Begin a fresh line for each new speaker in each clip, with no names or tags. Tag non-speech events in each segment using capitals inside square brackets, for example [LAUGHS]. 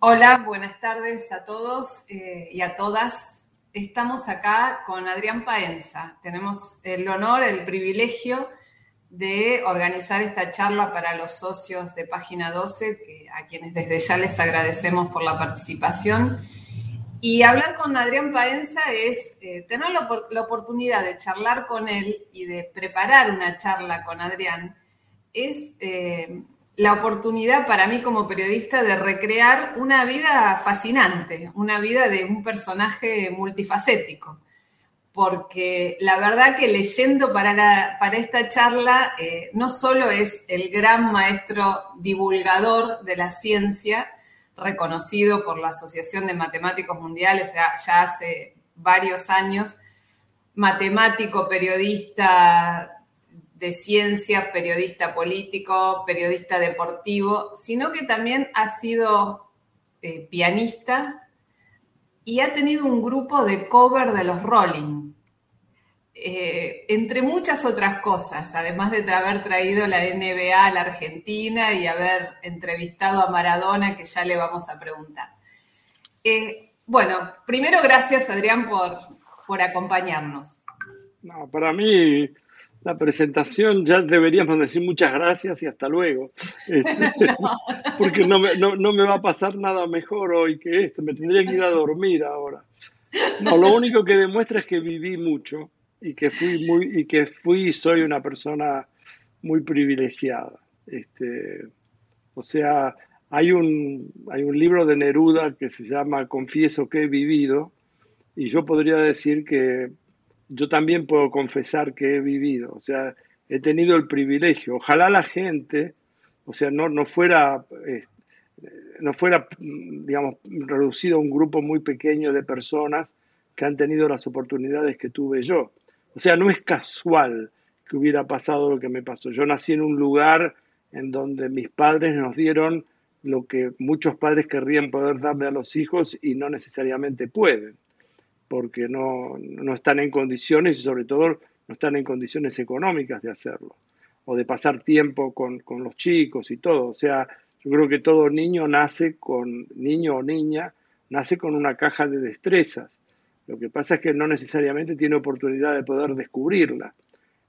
Hola, buenas tardes a todos eh, y a todas. Estamos acá con Adrián Paenza. Tenemos el honor, el privilegio de organizar esta charla para los socios de Página 12, a quienes desde ya les agradecemos por la participación. Y hablar con Adrián Paenza es eh, tener la, oportunidad de charlar con él y de preparar una charla con Adrián. Es eh, la oportunidad para mí como periodista de recrear una vida fascinante, una vida de un personaje multifacético. Porque la verdad que leyendo para, para esta charla eh, no solo es el gran maestro divulgador de la ciencia, reconocido por la Asociación de Matemáticos Mundiales ya, hace varios años, matemático, periodista de ciencia, periodista político, periodista deportivo, sino que también ha sido eh, pianista y ha tenido un grupo de cover de los Rolling. Eh, entre muchas otras cosas, además de haber traído la NBA a la Argentina y haber entrevistado a Maradona, que ya le vamos a preguntar. Eh, bueno, primero gracias Adrián por, por acompañarnos.
No, para mí la presentación ya deberíamos decir muchas gracias y hasta luego. Este, [LAUGHS] porque no me, no me, va a pasar nada mejor hoy que esto. Me tendría que ir a dormir ahora. No, lo único que demuestra es que viví mucho y que fui muy y que fui y soy una persona muy privilegiada. Este, o sea, hay un, hay un libro de Neruda que se llama Confieso que he vivido y yo podría decir que yo también puedo confesar que he vivido, o sea, he tenido el privilegio. Ojalá la gente, o sea, no, no fuera, eh, no fuera, digamos, reducido a un grupo muy pequeño de personas que han tenido las oportunidades que tuve yo. O sea, no es casual que hubiera pasado lo que me pasó. Yo nací en un lugar en donde mis padres nos dieron lo que muchos padres querrían poder darle a los hijos y no necesariamente pueden, porque no, están en condiciones y sobre todo no están en condiciones económicas de hacerlo, o de pasar tiempo con, con los chicos y todo. O sea, yo creo que todo niño nace con, niño o niña, nace con una caja de destrezas lo que pasa es que no necesariamente tiene oportunidad de poder descubrirla.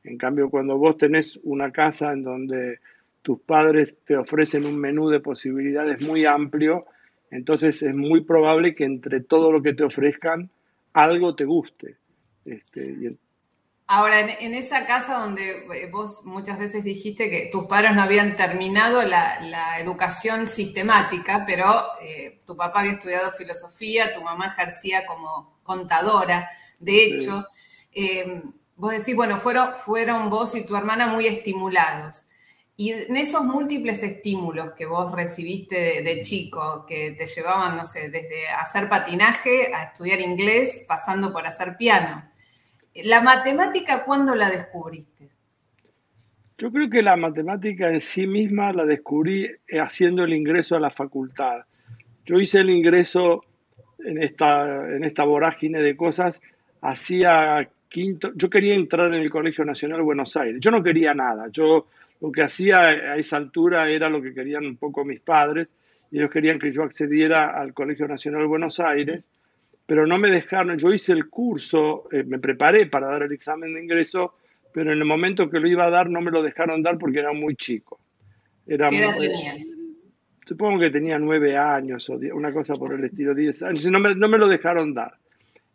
En cambio, cuando vos tenés una casa en donde tus padres te ofrecen un menú de posibilidades muy amplio, entonces es muy probable que entre todo lo que te ofrezcan algo te guste. Este,
Ahora, en, esa casa donde eh, vos muchas veces dijiste que tus padres no habían terminado la, educación sistemática, pero eh, tu papá había estudiado filosofía, tu mamá ejercía como contadora. De hecho, eh, vos decís, bueno, fueron, fueron vos y tu hermana muy estimulados. Y en esos múltiples estímulos que vos recibiste de, chico, que te llevaban, no sé, desde hacer patinaje a estudiar inglés, pasando por hacer piano, ¿La matemática cuándo la descubriste?
Yo creo que la matemática en sí misma la descubrí eh, haciendo el ingreso a la facultad. Yo hice el ingreso en esta, en esta vorágine de cosas, hacía quinto, yo quería entrar en el Colegio Nacional Buenos Aires, yo no quería nada, yo lo que hacía a esa altura era lo que querían un poco mis padres, y ellos querían que yo accediera al Colegio Nacional Buenos Aires, pero no me dejaron, yo hice el curso, eh, me preparé para dar el examen de ingreso, pero en el momento que lo iba a dar no me lo dejaron dar porque era muy chico. Era
¿Qué edad tenías?
Supongo que tenía nueve años o una cosa por el estilo, diez años, no me, no me lo dejaron dar.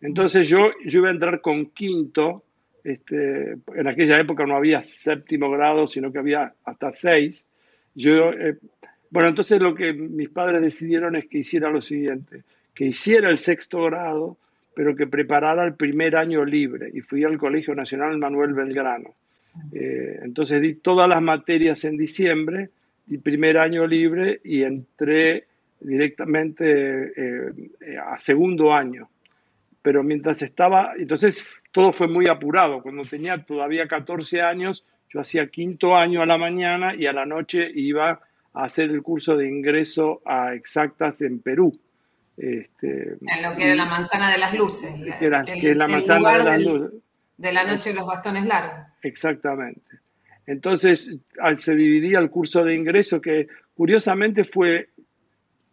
Entonces yo, yo iba a entrar con quinto, este, en aquella época no había séptimo grado, sino que había hasta seis. Yo, eh, bueno, entonces lo que mis padres decidieron es que hiciera lo siguiente que hiciera el sexto grado, pero que preparara el primer año libre. Y fui al Colegio Nacional Manuel Belgrano. Eh, entonces di todas las materias en diciembre, di primer año libre y entré directamente eh, a segundo año. Pero mientras estaba, entonces todo fue muy apurado. Cuando tenía todavía 14 años, yo hacía quinto año a la mañana y a la noche iba a hacer el curso de ingreso a exactas en Perú.
Este, en lo que era la manzana de las luces.
Que, es la manzana de las luces.
De la noche de los bastones largos.
Exactamente. Entonces se dividía el curso de ingreso que curiosamente fue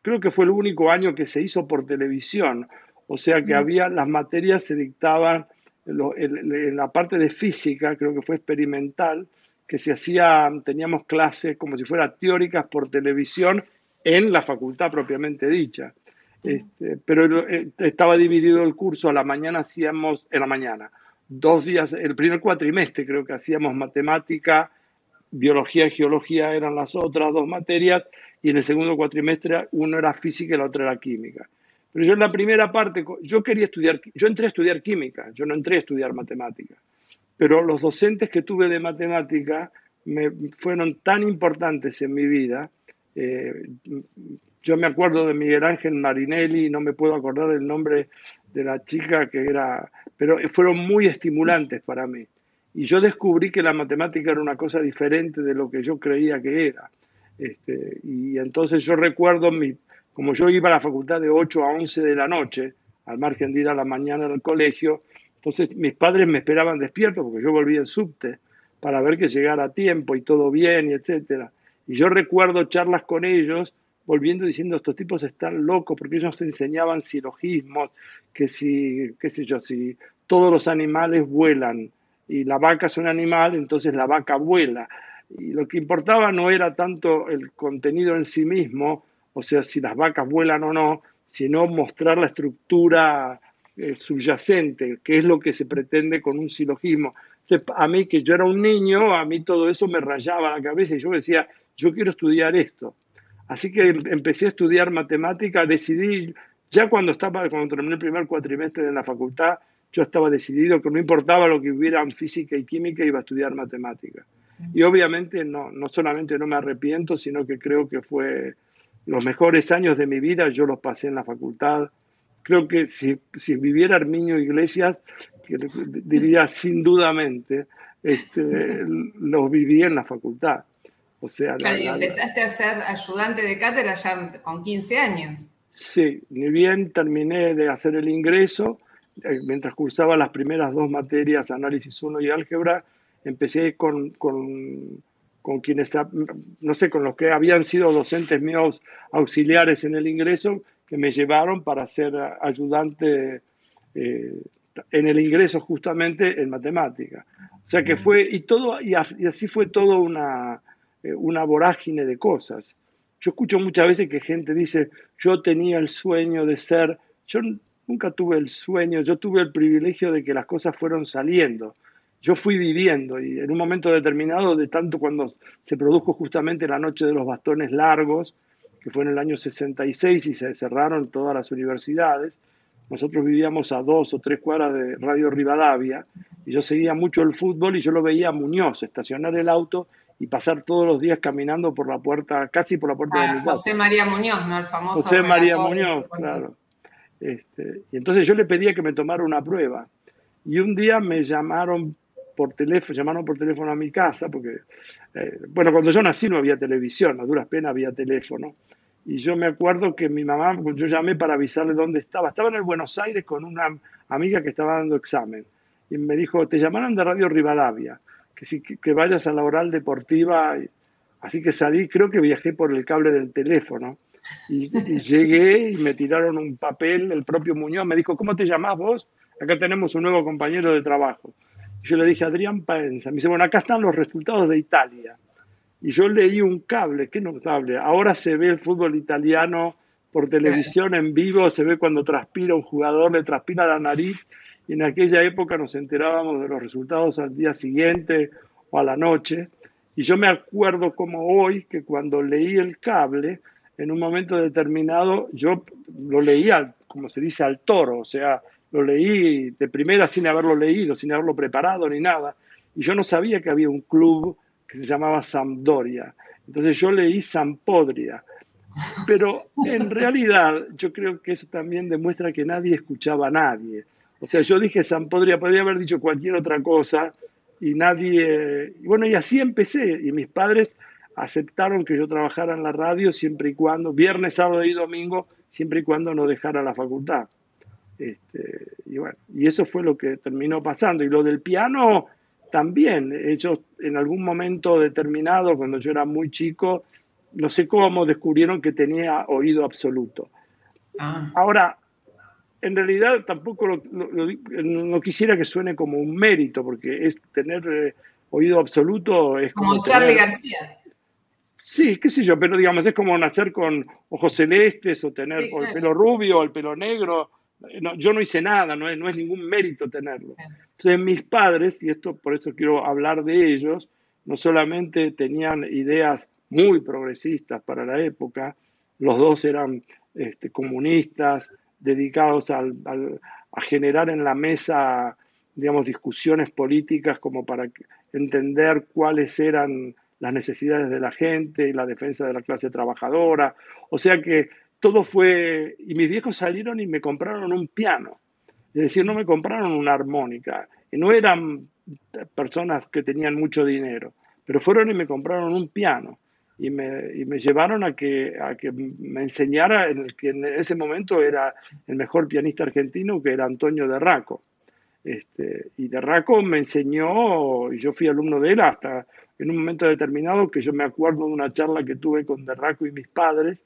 creo que fue el único año que se hizo por televisión, o sea que había, las materias se dictaban en, la parte de física, creo que fue experimental, que se hacía, teníamos clases como si fueran teóricas por televisión en la facultad propiamente dicha. Este, pero eh, estaba dividido el curso, a la mañana hacíamos, en la mañana, dos días, el primer cuatrimestre creo que hacíamos matemática, biología y geología eran las otras dos materias, y en el segundo cuatrimestre uno era física y la otra era química. Pero yo en la primera parte, yo quería estudiar, yo entré a estudiar química, yo no entré a estudiar matemática, pero los docentes que tuve de matemática me fueron tan importantes en mi vida. Eh, yo me acuerdo de Miguel Ángel Marinelli, no me puedo acordar el nombre de la chica que era, pero fueron muy estimulantes para mí. Y yo descubrí que la matemática era una cosa diferente de lo que yo creía que era. Este, y entonces yo recuerdo, mi, como yo iba a la facultad de 8 a 11 de la noche, al margen de ir a la mañana al colegio, entonces mis padres me esperaban despierto porque yo volvía en subte para ver que llegara a tiempo y todo bien y etcétera. Y yo recuerdo charlas con ellos volviendo diciendo estos tipos están locos porque ellos enseñaban silogismos, que si, qué sé yo, si todos los animales vuelan y la vaca es un animal, entonces la vaca vuela. Y lo que importaba no era tanto el contenido en sí mismo, o sea, si las vacas vuelan o no, sino mostrar la estructura eh, subyacente, que es lo que se pretende con un silogismo. a mí, que yo era un niño, a mí todo eso me rayaba la cabeza y yo decía, yo quiero estudiar esto. Así que empecé a estudiar matemática, decidí, ya cuando estaba, cuando terminé el primer cuatrimestre de la facultad, yo estaba decidido que no importaba lo que hubiera en física y química, iba a estudiar matemática. Y obviamente no, no solamente no me arrepiento, sino que creo que fue los mejores años de mi vida, yo los pasé en la facultad. Creo que si, si viviera Arminio Iglesias, [LAUGHS] diría sin dudamente, este, los viví en la facultad.
O sea, empezaste a ser ayudante de cátedra ya con 15 años.
Sí, ni bien terminé de hacer el ingreso, eh, mientras cursaba las primeras dos materias, análisis 1 y álgebra, empecé con, con, con, quienes, no sé, con los que habían sido docentes míos auxiliares en el ingreso, que me llevaron para ser ayudante eh, en el ingreso justamente en matemática. O sea que fue, y todo, y así fue todo una, eh, una vorágine de cosas. Yo escucho muchas veces que gente dice, yo tenía el sueño de ser, yo nunca tuve el sueño, yo tuve el privilegio de que las cosas fueron saliendo. Yo fui viviendo y en un momento determinado, de tanto cuando se produjo justamente la noche de los bastones largos, que fue en el año 66 y se cerraron todas las universidades, nosotros vivíamos a dos o tres cuadras de Radio Rivadavia y yo seguía mucho el fútbol y yo lo veía a Muñoz estacionar el auto y pasar todos los días caminando por la puerta, casi por la puerta de
ah, mi casa. José María Muñoz, ¿no? El famoso.
José María Muñoz, claro. Este, y entonces yo le pedía que me tomara una prueba. Y un día me llamaron por teléfono, llamaron por teléfono a mi casa, porque, eh, bueno, cuando yo nací no había televisión, a duras penas había teléfono. Y yo me acuerdo que mi mamá, yo llamé para avisarle dónde estaba. Estaba en el Buenos Aires con una amiga que estaba dando examen. Y me dijo, te llamaron de Radio Rivadavia que, vayas a la oral deportiva. Así que salí, creo que viajé por el cable del teléfono. Y, llegué y me tiraron un papel, el propio Muñoz me dijo, ¿cómo te llamás vos? Acá tenemos un nuevo compañero de trabajo. Yo le dije, Adrián Paenza. Me dice, bueno, acá están los resultados de Italia. Y yo leí un cable, qué notable. Ahora se ve el fútbol italiano por televisión en vivo, se ve cuando transpira un jugador, le transpira la nariz y en aquella época nos enterábamos de los resultados al día siguiente o a la noche. Y yo me acuerdo como hoy que cuando leí el cable, en un momento determinado, yo lo leía, como se dice, al toro, o sea, lo leí de primera sin haberlo leído, sin haberlo preparado ni nada. Y yo no sabía que había un club que se llamaba Sampdoria. Entonces yo leí Sampodria. Pero en realidad yo creo que eso también demuestra que nadie escuchaba a nadie. O sea, yo dije San podría, haber dicho cualquier otra cosa y nadie, bueno, y así empecé y mis padres aceptaron que yo trabajara en la radio siempre y cuando, viernes, sábado y domingo, siempre y cuando no dejara la facultad. Este, y bueno, y eso fue lo que terminó pasando. Y lo del piano también, hecho en algún momento determinado, cuando yo era muy chico, no sé cómo descubrieron que tenía oído absoluto. Ah. Ahora, en realidad tampoco no quisiera que suene como un mérito, porque es tener eh, oído absoluto es
como... Como Charlie García.
Sí, qué sé yo, pero digamos, es como nacer con ojos celestes o tener el pelo rubio o el pelo negro. Yo no hice nada, no es, no es ningún mérito tenerlo. Entonces mis padres, y esto por eso quiero hablar de ellos, no solamente tenían ideas muy progresistas para la época, los dos eran este, comunistas, dedicados al, a generar en la mesa, digamos, discusiones políticas como para entender cuáles eran las necesidades de la gente y la defensa de la clase trabajadora. O sea que todo fue, y mis viejos salieron y me compraron un piano. Es decir, no me compraron una armónica. Y no eran personas que tenían mucho dinero, pero fueron y me compraron un piano. Y me, y me llevaron a que, a que me enseñara en que en ese momento era el mejor pianista argentino, que era Antonio de Raco. Este, y de Raco me enseñó, y yo fui alumno de él hasta en un momento determinado que yo me acuerdo de una charla que tuve con Derraco y mis padres,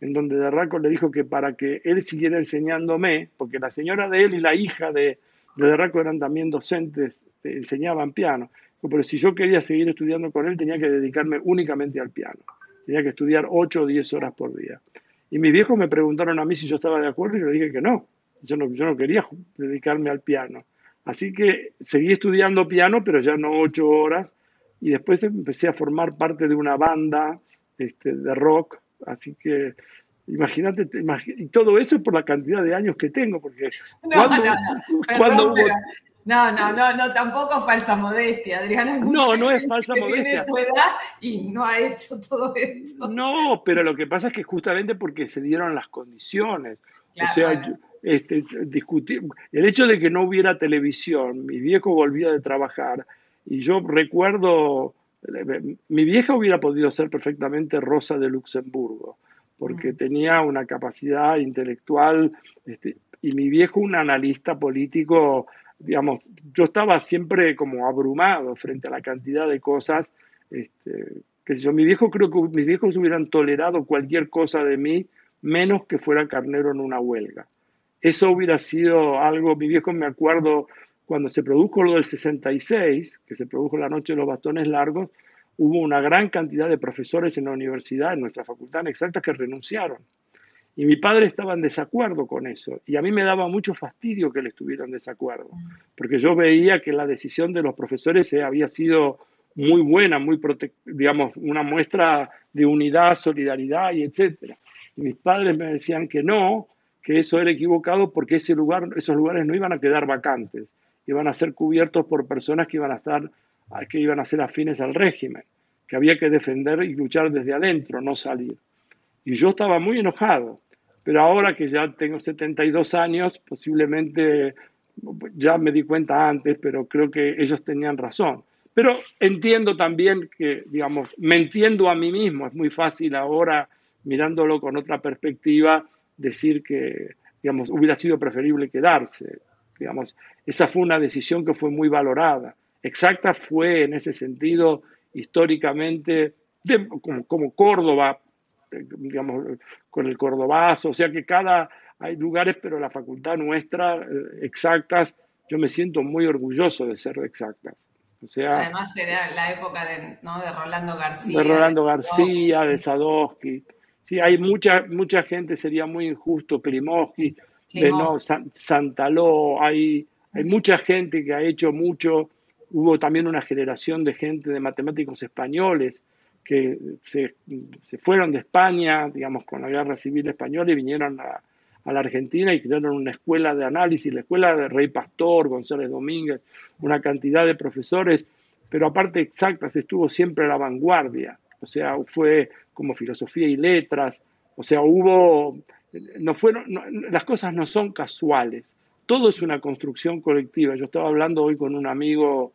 en donde Derraco le dijo que para que él siguiera enseñándome, porque la señora de él y la hija de, de Derraco eran también docentes, enseñaban piano, pero si yo quería seguir estudiando con él tenía que dedicarme únicamente al piano, tenía que estudiar 8 o 10 horas por día. Y mis viejos me preguntaron a mí si yo estaba de acuerdo y yo dije que no, yo no, yo no quería dedicarme al piano. Así que seguí estudiando piano, pero ya no 8 horas, y después empecé a formar parte de una banda este, de rock, así que imagínate, y todo eso por la cantidad de años que tengo, porque [LAUGHS]
no, no, [LAUGHS] no. no, no, no, tampoco falsa modestia, Adriana.
no, no es falsa modestia. Tiene
tu edad y no ha hecho todo esto.
No, pero lo que pasa es que justamente porque se dieron las condiciones. o sea, este, discutir, el hecho de que no hubiera televisión, mi viejo volvía de trabajar, y yo recuerdo, mi vieja hubiera podido ser perfectamente Rosa de Luxemburgo, porque mm. tenía una capacidad intelectual, este, y mi viejo un analista político, digamos, yo estaba siempre como abrumado frente a la cantidad de cosas, este, que yo, mi viejo creo que mis viejos hubieran tolerado cualquier cosa de mí, menos que fuera carnero en una huelga. Eso hubiera sido algo, mi viejo me acuerdo, cuando se produjo lo del 66, que se produjo la noche de los bastones largos, hubo una gran cantidad de profesores en la universidad, en nuestra facultad en exactas, que renunciaron. Y mi padre estaba en desacuerdo con eso. Y a mí me daba mucho fastidio que él estuviera en desacuerdo, porque yo veía que la decisión de los profesores eh, había sido muy buena, muy digamos, una muestra de unidad, solidaridad y etcétera. Y mis padres me decían que no, que eso era equivocado porque ese lugar, esos lugares no iban a quedar vacantes, iban a ser cubiertos por personas que iban a estar, que iban a ser afines al régimen, que había que defender y luchar desde adentro, no salir. Y yo estaba muy enojado, pero ahora que ya tengo 72 años, posiblemente ya me di cuenta antes, pero creo que ellos tenían razón. Pero entiendo también que, digamos, me entiendo a mí mismo, es muy fácil ahora, mirándolo con otra perspectiva, decir que, digamos, hubiera sido preferible quedarse. Digamos, esa fue una decisión que fue muy valorada. Exacta fue en ese sentido históricamente, como, Córdoba, digamos, con el cordobazo, o sea que cada, hay lugares, pero la facultad nuestra, eh, exactas, yo me siento muy orgulloso de ser exactas. O sea,
Además, era la época de, ¿no? de Rolando García.
De Rolando García, de Sadowski. Sí, hay mucha, mucha gente, sería muy injusto, Primoski, de no, Santaló, hay, hay mucha gente que ha hecho mucho. Hubo también una generación de gente, de matemáticos españoles, que se, fueron de España, digamos, con la guerra civil española y vinieron a, a, la Argentina y crearon una escuela de análisis, la escuela de Rey Pastor, González Domínguez, una cantidad de profesores, pero aparte exactas, estuvo siempre a la vanguardia, o sea, fue como filosofía y letras, o sea, hubo no fueron, las cosas no son casuales, todo es una construcción colectiva. Yo estaba hablando hoy con un amigo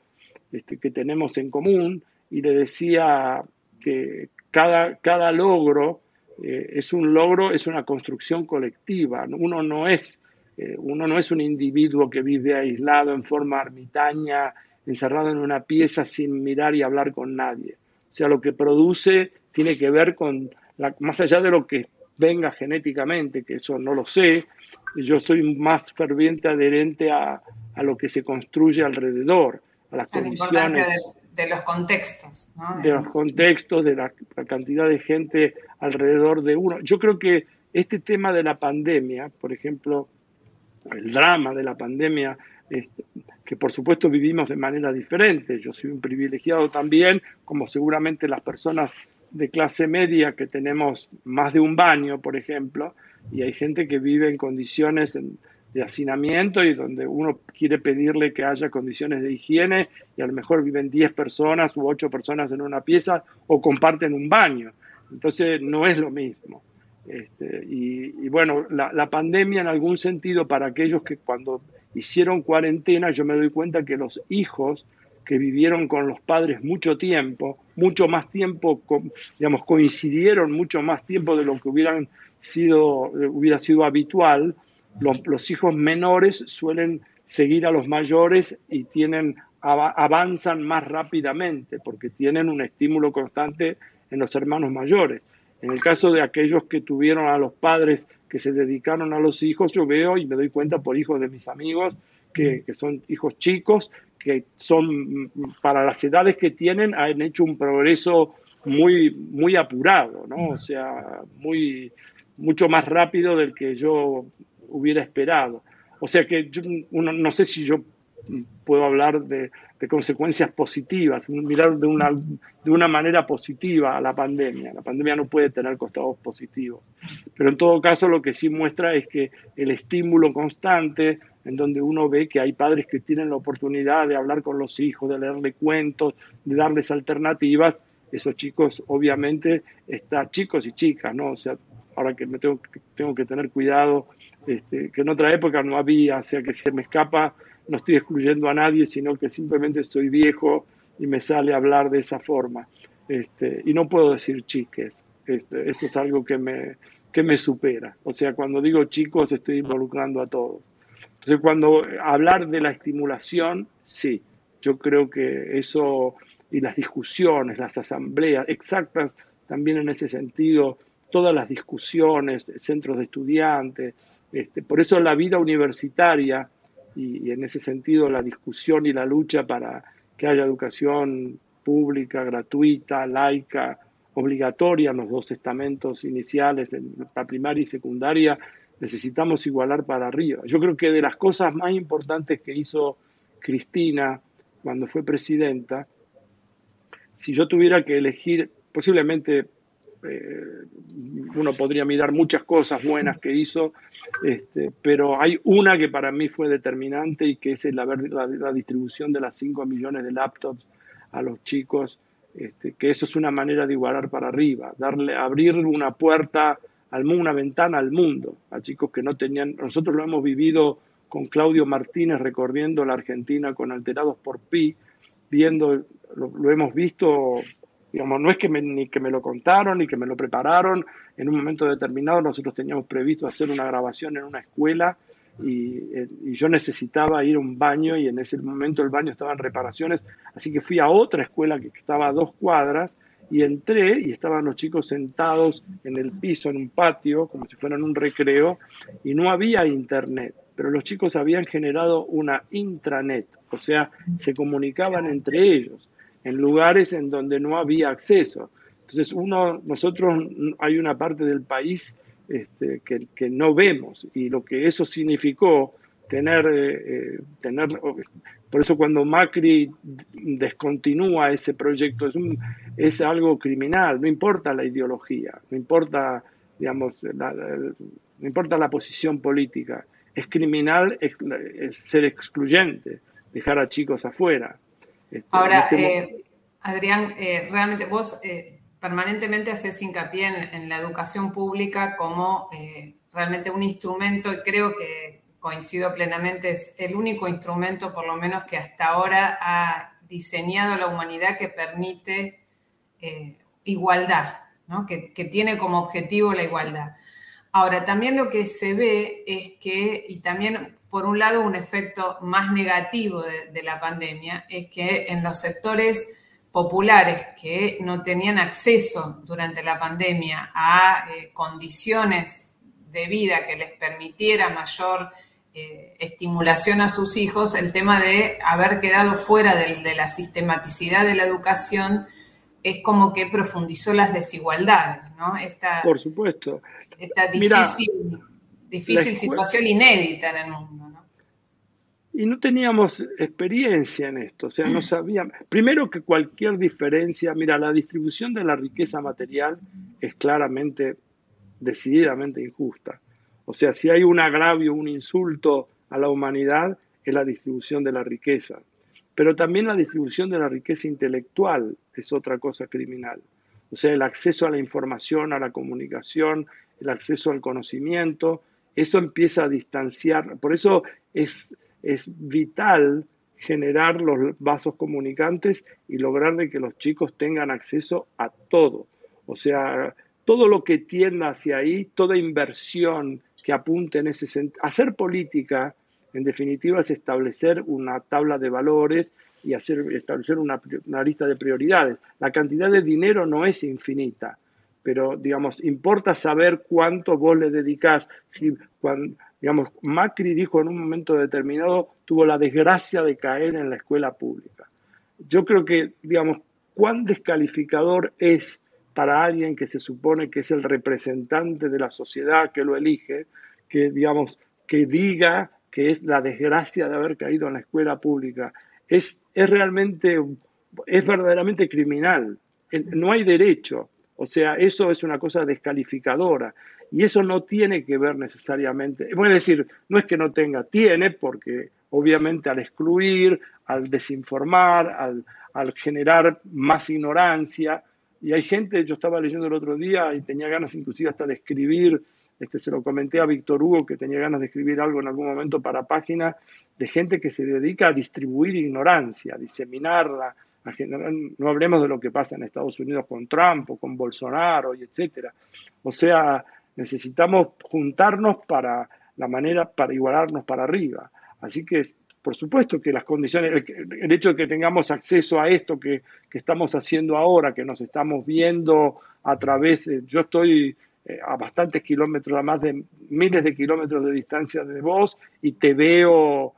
este, que tenemos en común y le decía que cada, cada logro eh, es un logro, es una construcción colectiva. Uno no, es, eh, uno no es un individuo que vive aislado en forma ermitaña, encerrado en una pieza sin mirar y hablar con nadie. O sea, lo que produce tiene que ver con, más allá de lo que venga genéticamente, que eso no lo sé, yo soy más ferviente adherente a, a lo que se construye alrededor, a las condiciones.
De, los contextos.
De los contextos, de la, cantidad de gente alrededor de uno. Yo creo que este tema de la pandemia, por ejemplo, el drama de la pandemia, este, que por supuesto vivimos de manera diferente. Yo soy un privilegiado también, como seguramente las personas de clase media que tenemos más de un baño, por ejemplo, y hay gente que vive en condiciones de hacinamiento y donde uno quiere pedirle que haya condiciones de higiene y a lo mejor viven 10 personas u 8 personas en una pieza o comparten un baño. Entonces no es lo mismo. Este, y, bueno, la, la, pandemia en algún sentido para aquellos que cuando hicieron cuarentena, yo me doy cuenta que los hijos que vivieron con los padres mucho tiempo, mucho más tiempo, digamos, coincidieron mucho más tiempo de lo que hubieran sido, hubiera sido habitual, los, hijos menores suelen seguir a los mayores y tienen, avanzan más rápidamente porque tienen un estímulo constante en los hermanos mayores. En el caso de aquellos que tuvieron a los padres que se dedicaron a los hijos, yo veo y me doy cuenta por hijos de mis amigos que son hijos chicos, que son para las edades que tienen, han hecho un progreso muy, muy apurado, ¿no? O sea, muy, mucho más rápido del que yo hubiera esperado. O sea que yo, no sé si yo puedo hablar de, consecuencias positivas, mirar de una, de una manera positiva a la pandemia. La pandemia no puede tener costados positivos. Pero en todo caso lo que sí muestra es que el estímulo constante, en donde uno ve que hay padres que tienen la oportunidad de hablar con los hijos, de leerle cuentos, de darles alternativas, esos chicos obviamente están chicos y chicas, ¿no? O sea, ahora que me tengo, que tener cuidado, este, que en otra época no había, o sea que si se me escapa no estoy excluyendo a nadie, sino que simplemente estoy viejo y me sale hablar de esa forma. Este, y no puedo decir chiques, este, eso es algo que me, que me supera. O sea, cuando digo chicos estoy involucrando a todos. Entonces, cuando hablar de la estimulación, sí, yo creo que eso y las discusiones, las asambleas exactas, también en ese sentido, todas las discusiones, centros de estudiantes, este, por eso la vida universitaria y, en ese sentido la discusión y la lucha para que haya educación pública, gratuita, laica, obligatoria en los dos estamentos iniciales, en la primaria y secundaria, necesitamos igualar para arriba. Yo creo que de las cosas más importantes que hizo Cristina cuando fue presidenta, si yo tuviera que elegir, posiblemente eh, uno podría mirar muchas cosas buenas que hizo, este, pero hay una que para mí fue determinante y que es la, la, distribución de las 5 millones de laptops a los chicos, este, que eso es una manera de igualar para arriba, darle, abrir una puerta, al, una ventana al mundo, a chicos que no tenían, nosotros lo hemos vivido con Claudio Martínez recorriendo la Argentina con Alterados por Pi, viendo, lo hemos visto Digamos, no es que me, ni que me lo contaron ni que me lo prepararon. En un momento determinado nosotros teníamos previsto hacer una grabación en una escuela y, eh, y, yo necesitaba ir a un baño y en ese momento el baño estaba en reparaciones, así que fui a otra escuela que estaba a dos cuadras y entré y estaban los chicos sentados en el piso, en un patio, como si fueran un recreo, y no había internet, pero los chicos habían generado una intranet, o sea, se comunicaban entre ellos en lugares en donde no había acceso. Entonces, uno, nosotros hay una parte del país este, que, no vemos y lo que eso significó tener, eh, eh, tener, por eso cuando Macri descontinúa ese proyecto es, un, es algo criminal, no importa la ideología, no importa, digamos, no importa la posición política, es criminal ser excluyente, dejar a chicos afuera.
Este, Ahora, este eh, Adrián, eh, realmente vos eh, permanentemente haces hincapié en, la educación pública como realmente un instrumento y creo que coincido plenamente, es el único instrumento por lo menos que hasta ahora ha diseñado la humanidad que permite igualdad, que, tiene como objetivo la igualdad. Ahora, también lo que se ve es que, y también por un lado, un efecto más negativo de, la pandemia es que en los sectores populares que no tenían acceso durante la pandemia a eh, condiciones de vida que les permitiera mayor eh, estimulación a sus hijos, el tema de haber quedado fuera de, la sistematicidad de la educación es como que profundizó las desigualdades, ¿no?
Esta, Por supuesto.
Esta difícil, difícil situación inédita en el mundo. ¿no?
Y no teníamos experiencia en esto, o sea, no [CLEARS THROAT] sabíamos. Primero que cualquier diferencia, mira, la distribución de la riqueza material es claramente, decididamente injusta. O sea, si hay un agravio, un insulto a la humanidad, es la distribución de la riqueza. Pero también la distribución de la riqueza intelectual es otra cosa criminal. O sea, el acceso a la información, a la comunicación, el acceso al conocimiento, eso empieza a distanciar. Por eso es, es vital generar los vasos comunicantes y lograr de que los chicos tengan acceso a todo. O sea, todo lo que tienda hacia ahí, toda inversión que apunte ese sentido. Hacer política, en definitiva, es establecer una tabla de valores y hacer, establecer una, lista de prioridades. La cantidad de dinero no es infinita, pero, digamos, importa saber cuánto vos le dedicás. Digamos, Macri dijo en un momento determinado, tuvo la desgracia de caer en la escuela pública. Yo creo que, digamos, cuán descalificador es para alguien que se supone que es el representante de la sociedad que lo elige, que digamos, que diga que es la desgracia de haber caído en la escuela pública. Es, es realmente, es verdaderamente criminal. No hay derecho. O sea, eso es una cosa descalificadora. Y eso no tiene que ver necesariamente, voy a decir, no es que no tenga, tiene, porque obviamente al excluir, al desinformar, al, al generar más ignorancia, y hay gente, yo estaba leyendo el otro día y tenía ganas inclusive hasta de escribir, este, se lo comenté a Víctor Hugo que tenía ganas de escribir algo en algún momento para página, de gente que se dedica a distribuir ignorancia, a diseminarla, a generar, no hablemos de lo que pasa en Estados Unidos con Trump o con Bolsonaro y etcétera. O sea, necesitamos juntarnos para la manera, para igualarnos para arriba. Así que por supuesto que las condiciones, el, hecho de que tengamos acceso a esto que, estamos haciendo ahora, que nos estamos viendo a través, yo estoy eh, a bastantes kilómetros, a más de miles de kilómetros de distancia de vos y te veo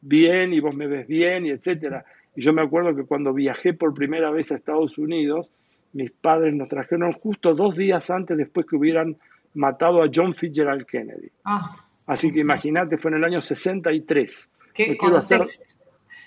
bien y vos me ves bien y etcétera. Y yo me acuerdo que cuando viajé por primera vez a Estados Unidos, mis padres nos trajeron justo dos días antes después que hubieran matado a John Fitzgerald Kennedy. Ah. Así que imagínate, fue en el año 63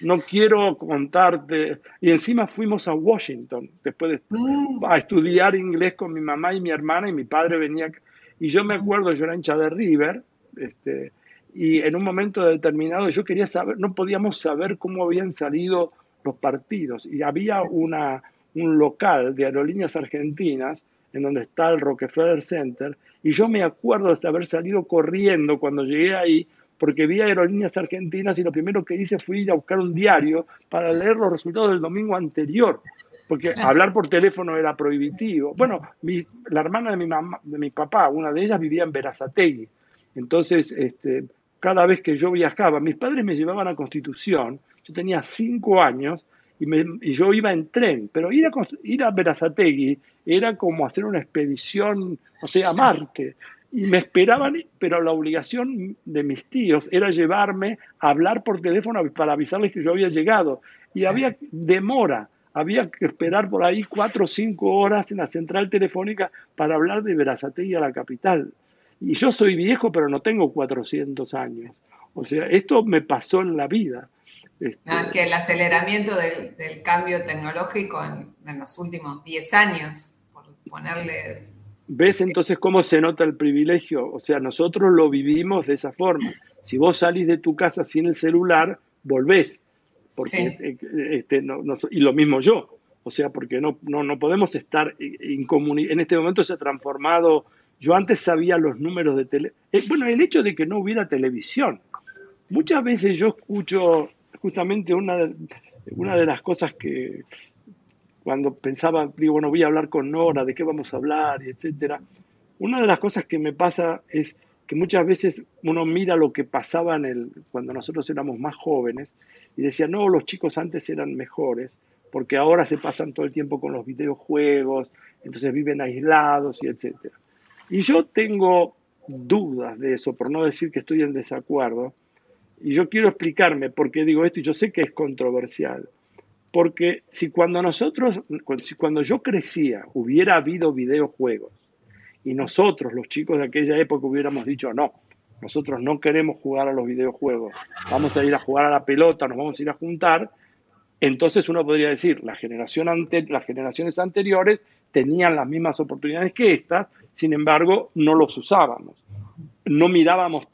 no quiero contarte. Y encima fuimos a Washington, después de, mm. a estudiar inglés con mi mamá y mi hermana, y mi padre venía. Y yo me acuerdo, yo era hincha de River, este, y en un momento determinado yo quería saber, no podíamos saber cómo habían salido los partidos. Y había una, un local de aerolíneas argentinas en donde está el Rockefeller Center, y yo me acuerdo de haber salido corriendo cuando llegué ahí porque vi aerolíneas argentinas y lo primero que hice fue ir a buscar un diario para leer los resultados del domingo anterior, porque hablar por teléfono era prohibitivo. Bueno, la hermana de mi, mamá, de mi papá, una de ellas vivía en Verazategui, entonces este, cada vez que yo viajaba, mis padres me llevaban a Constitución, yo tenía cinco años, y, yo iba en tren, pero ir a, ir a Verazategui era como hacer una expedición, o sea, a Marte y me esperaban, pero la obligación de mis tíos era llevarme a hablar por teléfono para avisarles que yo había llegado. Y había demora, había que esperar por ahí cuatro o cinco horas en la central telefónica para hablar de Verazategui a la capital. Y yo soy viejo, pero no tengo 400 años. O sea, esto me pasó en la vida.
Este, ah, que el aceleramiento del, cambio tecnológico en, en los últimos 10 años, por ponerle
¿Ves entonces cómo se nota el privilegio? O sea, nosotros lo vivimos de esa forma. Si vos salís de tu casa sin el celular, volvés. Porque, eh, este, y lo mismo yo. O sea, porque no, no, no podemos estar incomunicados. En este momento se ha transformado. Yo antes sabía los números de tele. Eh, bueno, el hecho de que no hubiera televisión. Muchas veces yo escucho justamente una, una de las cosas que, cuando pensaba, digo, bueno, voy a hablar con Nora, de qué vamos a hablar, y etcétera. Una de las cosas que me pasa es que muchas veces uno mira lo que pasaba en el, cuando nosotros éramos más jóvenes y decía, no, los chicos antes eran mejores, porque ahora se pasan todo el tiempo con los videojuegos, entonces viven aislados y etcétera. Y yo tengo dudas de eso, por no decir que estoy en desacuerdo, y yo quiero explicarme por qué digo esto, y yo sé que es controversial, porque si cuando nosotros, si cuando yo crecía hubiera habido videojuegos, y nosotros, los chicos de aquella época, hubiéramos dicho, no, nosotros no queremos jugar a los videojuegos, vamos a ir a jugar a la pelota, nos vamos a ir a juntar, entonces uno podría decir, la generación ante, las generaciones anteriores tenían las mismas oportunidades que estas, sin embargo, no los usábamos. No mirábamos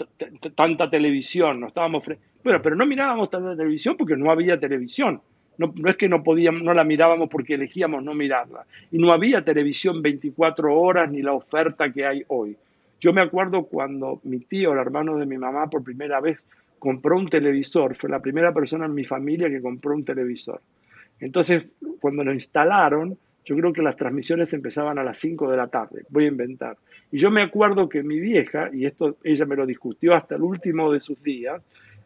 tanta televisión, no estábamos... Bueno, pero no mirábamos tanta televisión porque no había televisión. No, es que no podíamos, no la mirábamos porque elegíamos no mirarla. Y no había televisión 24 horas ni la oferta que hay hoy. Yo me acuerdo cuando mi tío, el hermano de mi mamá, por primera vez compró un televisor. Fue la primera persona en mi familia que compró un televisor. Entonces, cuando lo instalaron, yo creo que las transmisiones empezaban a las 5 de la tarde, voy a inventar. Y yo me acuerdo que mi vieja, y esto ella me lo discutió hasta el último de sus días,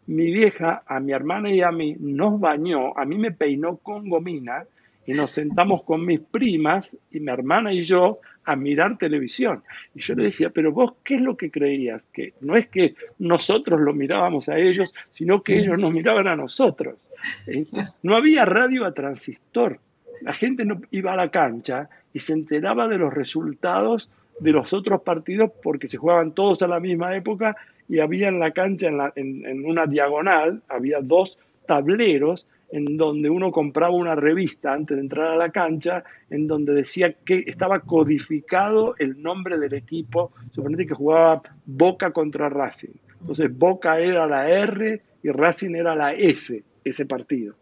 mi vieja a mi hermana y a mí nos bañó, a mí me peinó con gomina y nos sentamos con mis primas y mi hermana y yo a mirar televisión. Y yo le decía, pero vos, ¿qué es lo que creías? Que no es que nosotros lo mirábamos a ellos, sino que ellos nos miraban a nosotros. ¿Eh? No había radio a transistor. La gente no iba a la cancha y se enteraba de los resultados de los otros partidos porque se jugaban todos a la misma época y había en la cancha, en, en una diagonal, había dos tableros en donde uno compraba una revista antes de entrar a la cancha, en donde decía que estaba codificado el nombre del equipo, suponete que jugaba Boca contra Racing. Entonces Boca era la R y Racing era la S, ese partido.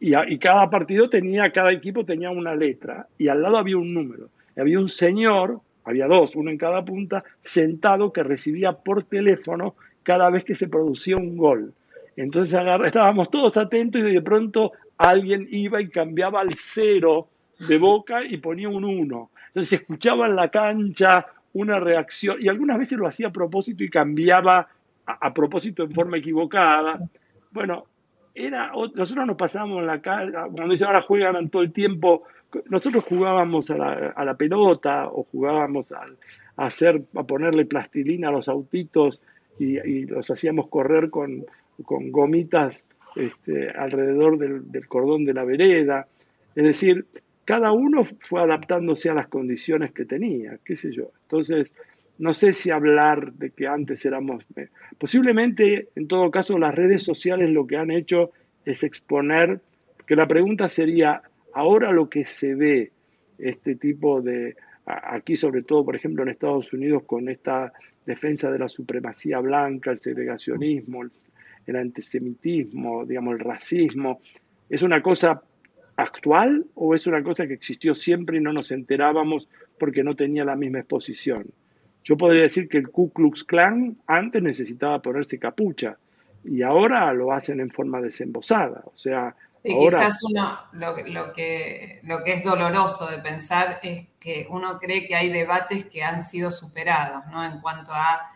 Y, y cada partido tenía, cada equipo tenía una letra y al lado había un número. había un señor, había dos, uno en cada punta, sentado que recibía por teléfono cada vez que se producía un gol. Entonces estábamos todos atentos y de pronto alguien iba y cambiaba el cero de boca y ponía un uno. Entonces se escuchaba en la cancha una reacción y algunas veces lo hacía a propósito y cambiaba a, propósito en forma equivocada. Bueno, era, nosotros nos pasábamos en la calle, cuando dice ahora juegan todo el tiempo, nosotros jugábamos a la, pelota o jugábamos a, hacer, a ponerle plastilina a los autitos y los hacíamos correr con, con gomitas este, alrededor del, cordón de la vereda. Es decir, cada uno fue adaptándose a las condiciones que tenía, qué sé yo. Entonces, no sé si hablar de que antes éramos... Eh, posiblemente, en todo caso, las redes sociales lo que han hecho es exponer, que la pregunta sería, ahora lo que se ve, este tipo de, aquí sobre todo, por ejemplo, en Estados Unidos, con esta defensa de la supremacía blanca, el segregacionismo, el antisemitismo, digamos, el racismo, ¿es una cosa actual o es una cosa que existió siempre y no nos enterábamos porque no tenía la misma exposición? Yo podría decir que el Ku Klux Klan antes necesitaba ponerse capucha y ahora lo hacen en forma desembosada. O sea,
quizás uno, lo, lo, que, lo que es doloroso de pensar es que uno cree que hay debates que han sido superados, ¿no? En cuanto a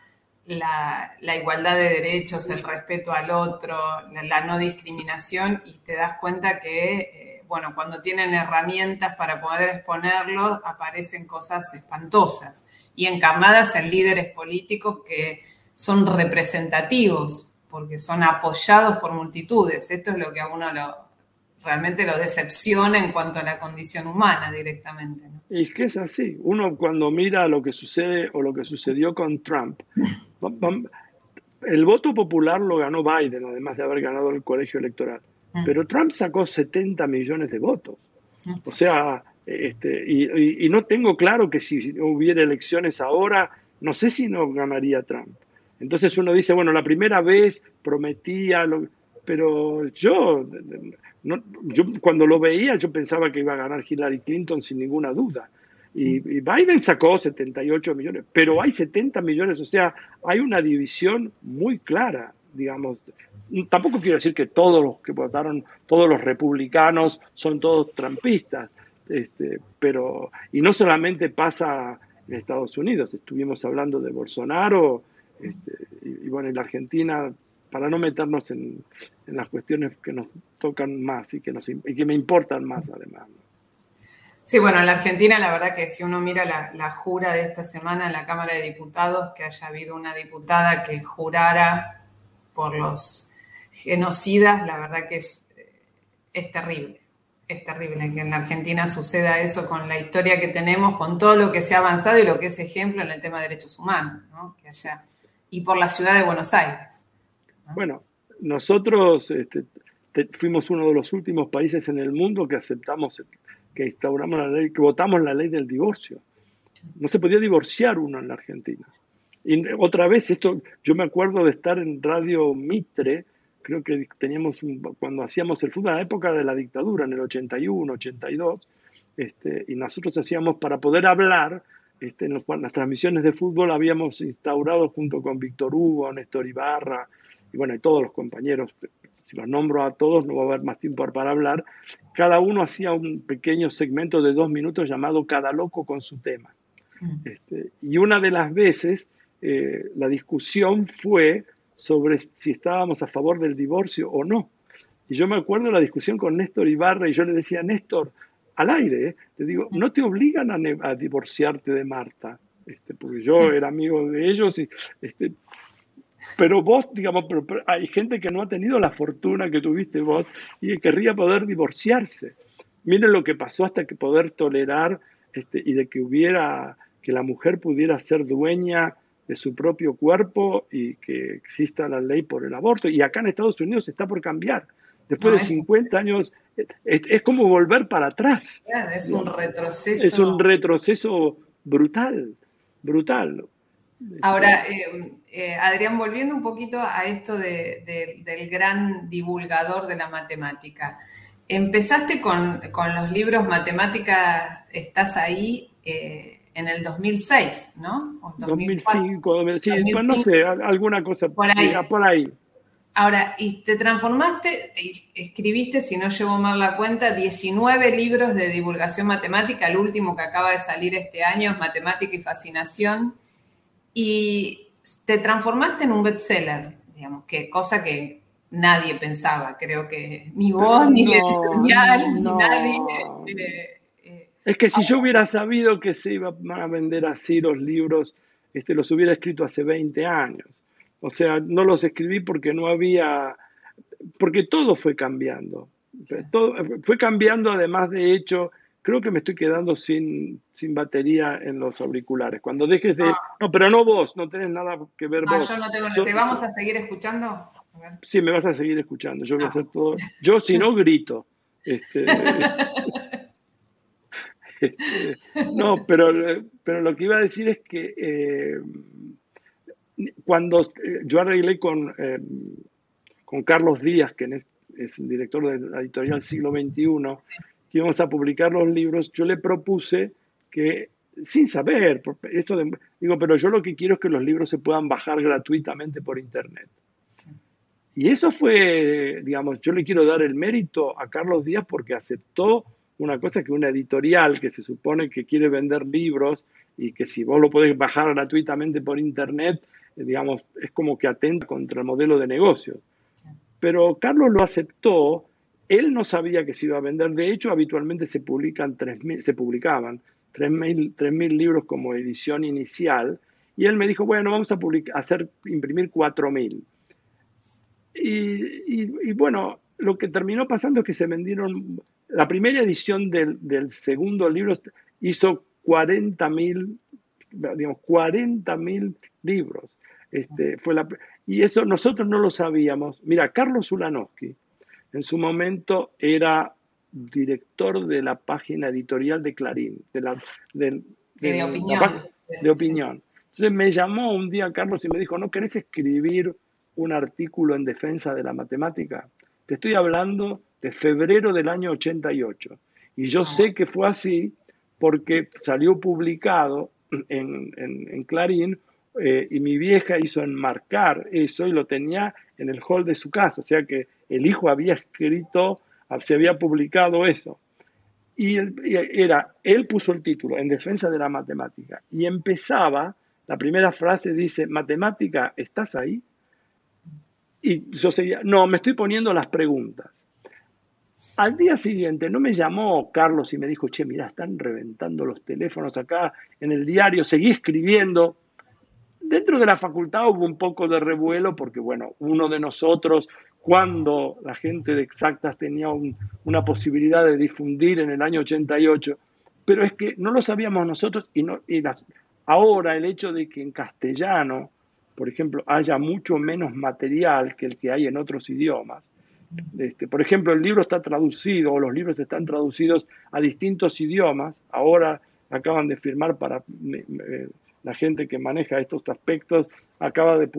la, igualdad de derechos, el respeto al otro, la, no discriminación y te das cuenta que, eh, bueno, cuando tienen herramientas para poder exponerlo, aparecen cosas espantosas y encarnadas en líderes políticos que son representativos porque son apoyados por multitudes. Esto es lo que a uno lo, realmente lo decepciona en cuanto a la condición humana directamente.
Y es que es así. Uno cuando mira lo que sucede o lo que sucedió con Trump, el voto popular lo ganó Biden, además de haber ganado el colegio electoral. Mm. Pero Trump sacó 70 millones de votos. O sea, este, y, no tengo claro que si hubiera elecciones ahora, no sé si no ganaría Trump. Entonces uno dice, bueno, la primera vez prometía, pero yo yo cuando lo veía yo pensaba que iba a ganar Hillary Clinton sin ninguna duda. Y, Biden sacó 78 millones, pero hay 70 millones, o sea, hay una división muy clara, digamos. Tampoco quiero decir que todos los que votaron, todos los republicanos son todos trampistas, este, pero, y no solamente pasa en Estados Unidos, estuvimos hablando de Bolsonaro, este, y, bueno, en la Argentina para no meternos en, las cuestiones que nos tocan más y que, nos, y que me importan más además.
Sí, bueno, en la Argentina la verdad que si uno mira la, jura de esta semana en la Cámara de Diputados, que haya habido una diputada que jurara por los genocidas, la verdad que es, terrible. Es terrible que en la Argentina suceda eso con la historia que tenemos, con todo lo que se ha avanzado y lo que es ejemplo en el tema de derechos humanos, ¿no? y por la ciudad de Buenos Aires.
Bueno, nosotros este, fuimos uno de los últimos países en el mundo que aceptamos que instauramos la ley, que votamos la ley del divorcio. No se podía divorciar uno en la Argentina. Y otra vez, esto, yo me acuerdo de estar en Radio Mitre, creo que teníamos, cuando hacíamos el fútbol, en la época de la dictadura, en el 81, 82, este, y nosotros hacíamos, para poder hablar, este, en, las transmisiones de fútbol habíamos instaurado junto con Víctor Hugo, Néstor Ibarra, y bueno, y todos los compañeros, si los nombro a todos no va a haber más tiempo para hablar, cada uno hacía un pequeño segmento de dos minutos llamado Cada loco con su tema. Mm. Este, y una de las veces eh, la discusión fue sobre si estábamos a favor del divorcio o no. Y yo me acuerdo la discusión con Néstor Ibarra y yo le decía, Néstor, al aire, eh, le digo, no te obligan a, divorciarte de Marta, este, porque yo mm. era amigo de ellos y este, pero vos, digamos, pero, hay gente que no ha tenido la fortuna que tuviste vos y que querría poder divorciarse. Miren lo que pasó hasta que poder tolerar este, y de que hubiera, que la mujer pudiera ser dueña de su propio cuerpo y que exista la ley por el aborto. Y acá en Estados Unidos está por cambiar. Después de 50 años, es, como volver para atrás.
Es un retroceso.
Es un retroceso brutal, brutal.
Ahora, eh, eh, Adrián, volviendo un poquito a esto del gran divulgador de la matemática. Empezaste con, los libros Matemática, estás ahí eh, en el 2006, ¿no?
2005, sí, no sé, alguna cosa por ahí. por ahí.
Ahora, y te transformaste, escribiste, si no llevo mal la cuenta, 19 libros de divulgación matemática, el último que acaba de salir este año es Matemática y Fascinación y te transformaste en un bestseller, digamos, que cosa que nadie pensaba, creo que ni vos, ni editorial, ni nadie.
Eh, eh, es que si yo hubiera sabido que se iban a vender así los libros, este, los hubiera escrito hace 20 años. O sea, no los escribí porque no había, porque todo fue cambiando. Todo, fue cambiando además de hecho creo que me estoy quedando sin, sin batería en los auriculares. Cuando dejes de... Ah. No, pero no vos, no tenés nada que ver ah,
vos. Yo no tengo... ¿Te vamos a seguir escuchando?
Sí, me vas a seguir escuchando. Yo voy a ah. hacer todo... Yo si no [LAUGHS] grito. Este, este, no, pero, pero lo que iba a decir es que eh, cuando eh, yo arreglé con, eh, con Carlos Díaz, que es, es el director de la editorial Siglo XXI, que íbamos a publicar los libros, yo le propuse que, sin saber, esto digo, pero yo lo que quiero es que los libros se puedan bajar gratuitamente por Internet. Y eso fue, digamos, yo le quiero dar el mérito a Carlos Díaz porque aceptó una cosa que una editorial que se supone que quiere vender libros y que si vos lo podés bajar gratuitamente por Internet, eh, digamos, es como que atenta contra el modelo de negocio. Pero Carlos lo aceptó él no sabía que se iba a vender. De hecho, habitualmente se, publican 3, se publicaban 3.000 libros como edición inicial. Y él me dijo, bueno, vamos a, hacer, imprimir 4.000. Y, y, bueno, lo que terminó pasando es que se vendieron, la primera edición del, segundo libro hizo 40.000, digamos, 40.000 libros. Este, fue la, y eso nosotros no lo sabíamos. Mira, Carlos Ulanowski, en su momento era director de la página editorial de Clarín, de, la,
de, opinión.
de opinión. Entonces me llamó un día Carlos y me dijo, ¿no querés escribir un artículo en defensa de la matemática? Te estoy hablando de febrero del año 88. Y yo sé que fue así porque salió publicado en, en, Clarín eh, y mi vieja hizo enmarcar eso y lo tenía en el hall de su casa. O sea que el hijo había escrito, se había publicado eso. Y era, él puso el título, En defensa de la matemática. Y empezaba, la primera frase dice, matemática, ¿estás ahí? Y yo seguía, no, me estoy poniendo las preguntas. Al día siguiente no me llamó Carlos y me dijo, che, mira, están reventando los teléfonos acá en el diario, seguí escribiendo. Dentro de la facultad hubo un poco de revuelo porque, bueno, uno de nosotros, cuando la gente de Exactas tenía una posibilidad de difundir en el año 88, pero es que no lo sabíamos nosotros y, ahora el hecho de que en castellano, por ejemplo, haya mucho menos material que el que hay en otros idiomas, este, por ejemplo, el libro está traducido o los libros están traducidos a distintos idiomas. Ahora acaban de firmar para la gente que maneja estos aspectos, acaba de,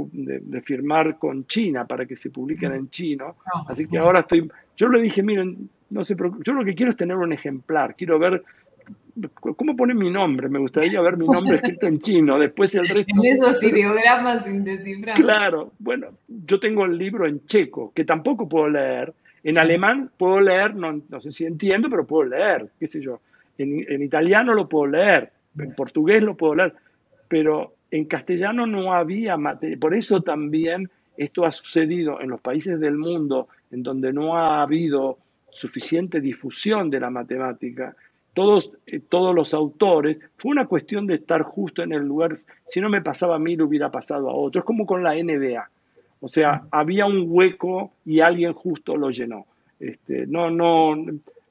firmar con China para que se publiquen en chino. Ah, Así que ahora estoy, yo le dije, miren, no sé, yo lo que quiero es tener un ejemplar, quiero ver ¿Cómo pone mi nombre? Me gustaría ver mi nombre escrito en chino. Después el resto.
En esos ideogramas sin descifrar.
Claro. Bueno, yo tengo el libro en checo, que tampoco puedo leer. En alemán puedo leer, no, no, sé si entiendo, pero puedo leer, qué sé yo. En, en, italiano lo puedo leer, en portugués lo puedo leer, pero en castellano no había materia. Por eso también esto ha sucedido en los países del mundo en donde no ha habido suficiente difusión de la matemática todos, eh, todos los autores, fue una cuestión de estar justo en el lugar, si no me pasaba a mí, le hubiera pasado a otro, es como con la NBA, o sea, había un hueco y alguien justo lo llenó. Este, no, no,